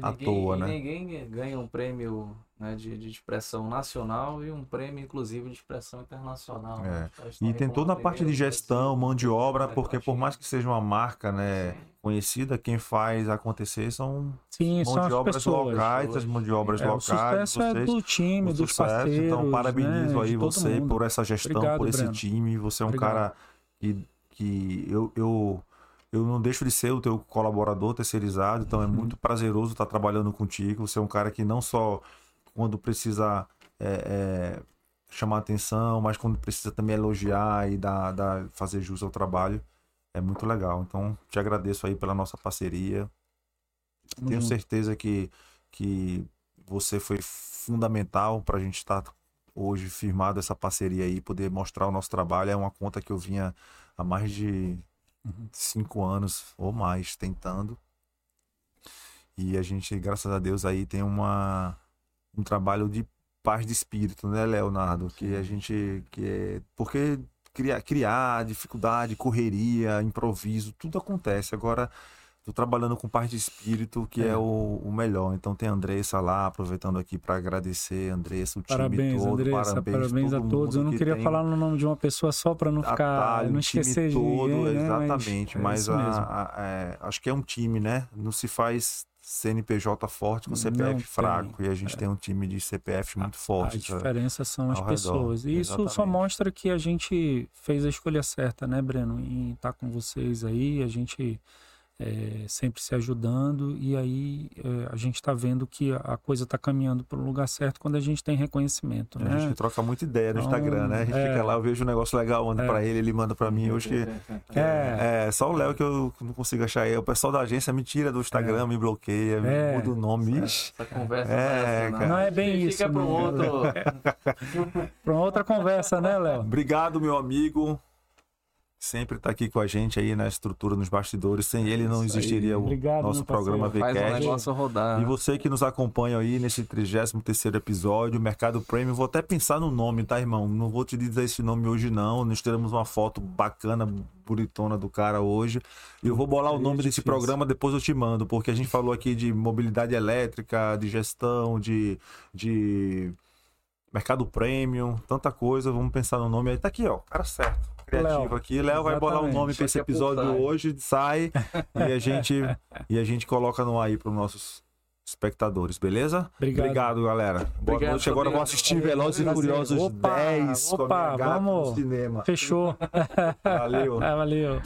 À ninguém, toa, e né? ninguém ganha um prêmio né, de, de expressão nacional e um prêmio, inclusive, de expressão internacional. É. né? Estão E tem toda a parte de gestão, mão de obra, né, porque por mais que seja uma marca né, conhecida, quem faz acontecer são Sim, mão são de as obras pessoas. locais, as mão de obras É, o locais. sucesso é vocês- do time, o dos sucesso. parceiros. Então, parabenizo né, aí você mundo. por essa gestão, Obrigado, por esse Breno. time. Você é um Obrigado. cara que, que eu, eu, eu não deixo de ser o teu colaborador terceirizado, então é Uhum. muito prazeroso estar trabalhando contigo. Você é um cara que não só quando precisa é, é, chamar atenção, mas quando precisa também elogiar e dar, dar, fazer jus ao trabalho. É muito legal. Então, te agradeço aí pela nossa parceria. Tamo Tenho certeza que, que você foi fundamental para a gente estar hoje firmado essa parceria aí, poder mostrar o nosso trabalho. É uma conta que eu vinha há mais de Uhum. Cinco anos ou mais tentando. E a gente, graças a Deus, aí tem uma, um trabalho de paz de espírito, né, Leonardo? Que a gente. Que é, porque criar, criar, dificuldade, correria, improviso, tudo acontece. Agora, tô trabalhando com paz de espírito, que é, É. o, o melhor. Então tem a Andressa lá, aproveitando aqui para agradecer, Andressa, o time Parabéns, todo. Andressa. Parabéns, a todo todos. Eu não que queria tem falar no nome de uma pessoa só para não ficar. atalho, não um time esquecer de todo, ninguém, né? exatamente. é Mas, isso a- a- é, acho que é um time, né? Não se faz CNPJ forte com Não CPF tem, fraco. E a gente tem um time de CPF muito A forte. sabe? diferença são as ao redor, pessoas. E isso só exatamente. mostra que a gente fez a escolha certa, né, Breno? Em estar com vocês aí, a gente é, sempre se ajudando. E aí é, a gente está vendo que a- a coisa está caminhando para o lugar certo quando a gente tem reconhecimento, A né? gente troca muita ideia no Então, Instagram, né? A gente é. fica lá, eu vejo um negócio legal, mando É. pra ele, ele manda pra mim. Hoje que É, é só o Léo que eu não consigo achar aí. O pessoal da agência me tira do Instagram, me bloqueia, É. muda o nome. Ixi. Essa conversa É, não é essa, cara. Não é bem Fica isso, para um não. outro. para outra conversa, né, Léo? Obrigado, meu amigo. Sempre tá aqui com a gente aí na estrutura, nos bastidores. Sem ele não existiria o Obrigado, nosso programa Faz o VCast. negócio rodar. E você que nos acompanha aí nesse 33º episódio, Mercado Premium, vou até pensar no nome, tá, irmão? Não vou te dizer esse nome hoje não, nós teremos uma foto bacana, bonitona do cara hoje. E eu vou bolar o é nome desse programa, depois eu te mando, porque a gente falou aqui de mobilidade elétrica, de gestão, de... de... Mercado Premium, tanta coisa, vamos pensar no nome aí. Tá aqui, ó, cara certo, criativo Léo, aqui. Léo vai bolar um nome pra esse pouco episódio sai. hoje, sai e a gente e a gente coloca no ar aí para os nossos espectadores, beleza? Obrigado. galera. Boa Obrigado, noite. Agora vou obrigado. assistir Velozes e Furiosos Opa, 10 com a opa, minha gata vamos. no cinema. Fechou. Valeu. Ah, valeu.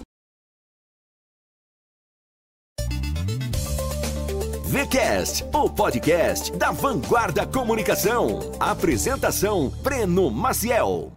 VCast, o podcast da Vanguarda Comunicação. Apresentação: Breno Maciel.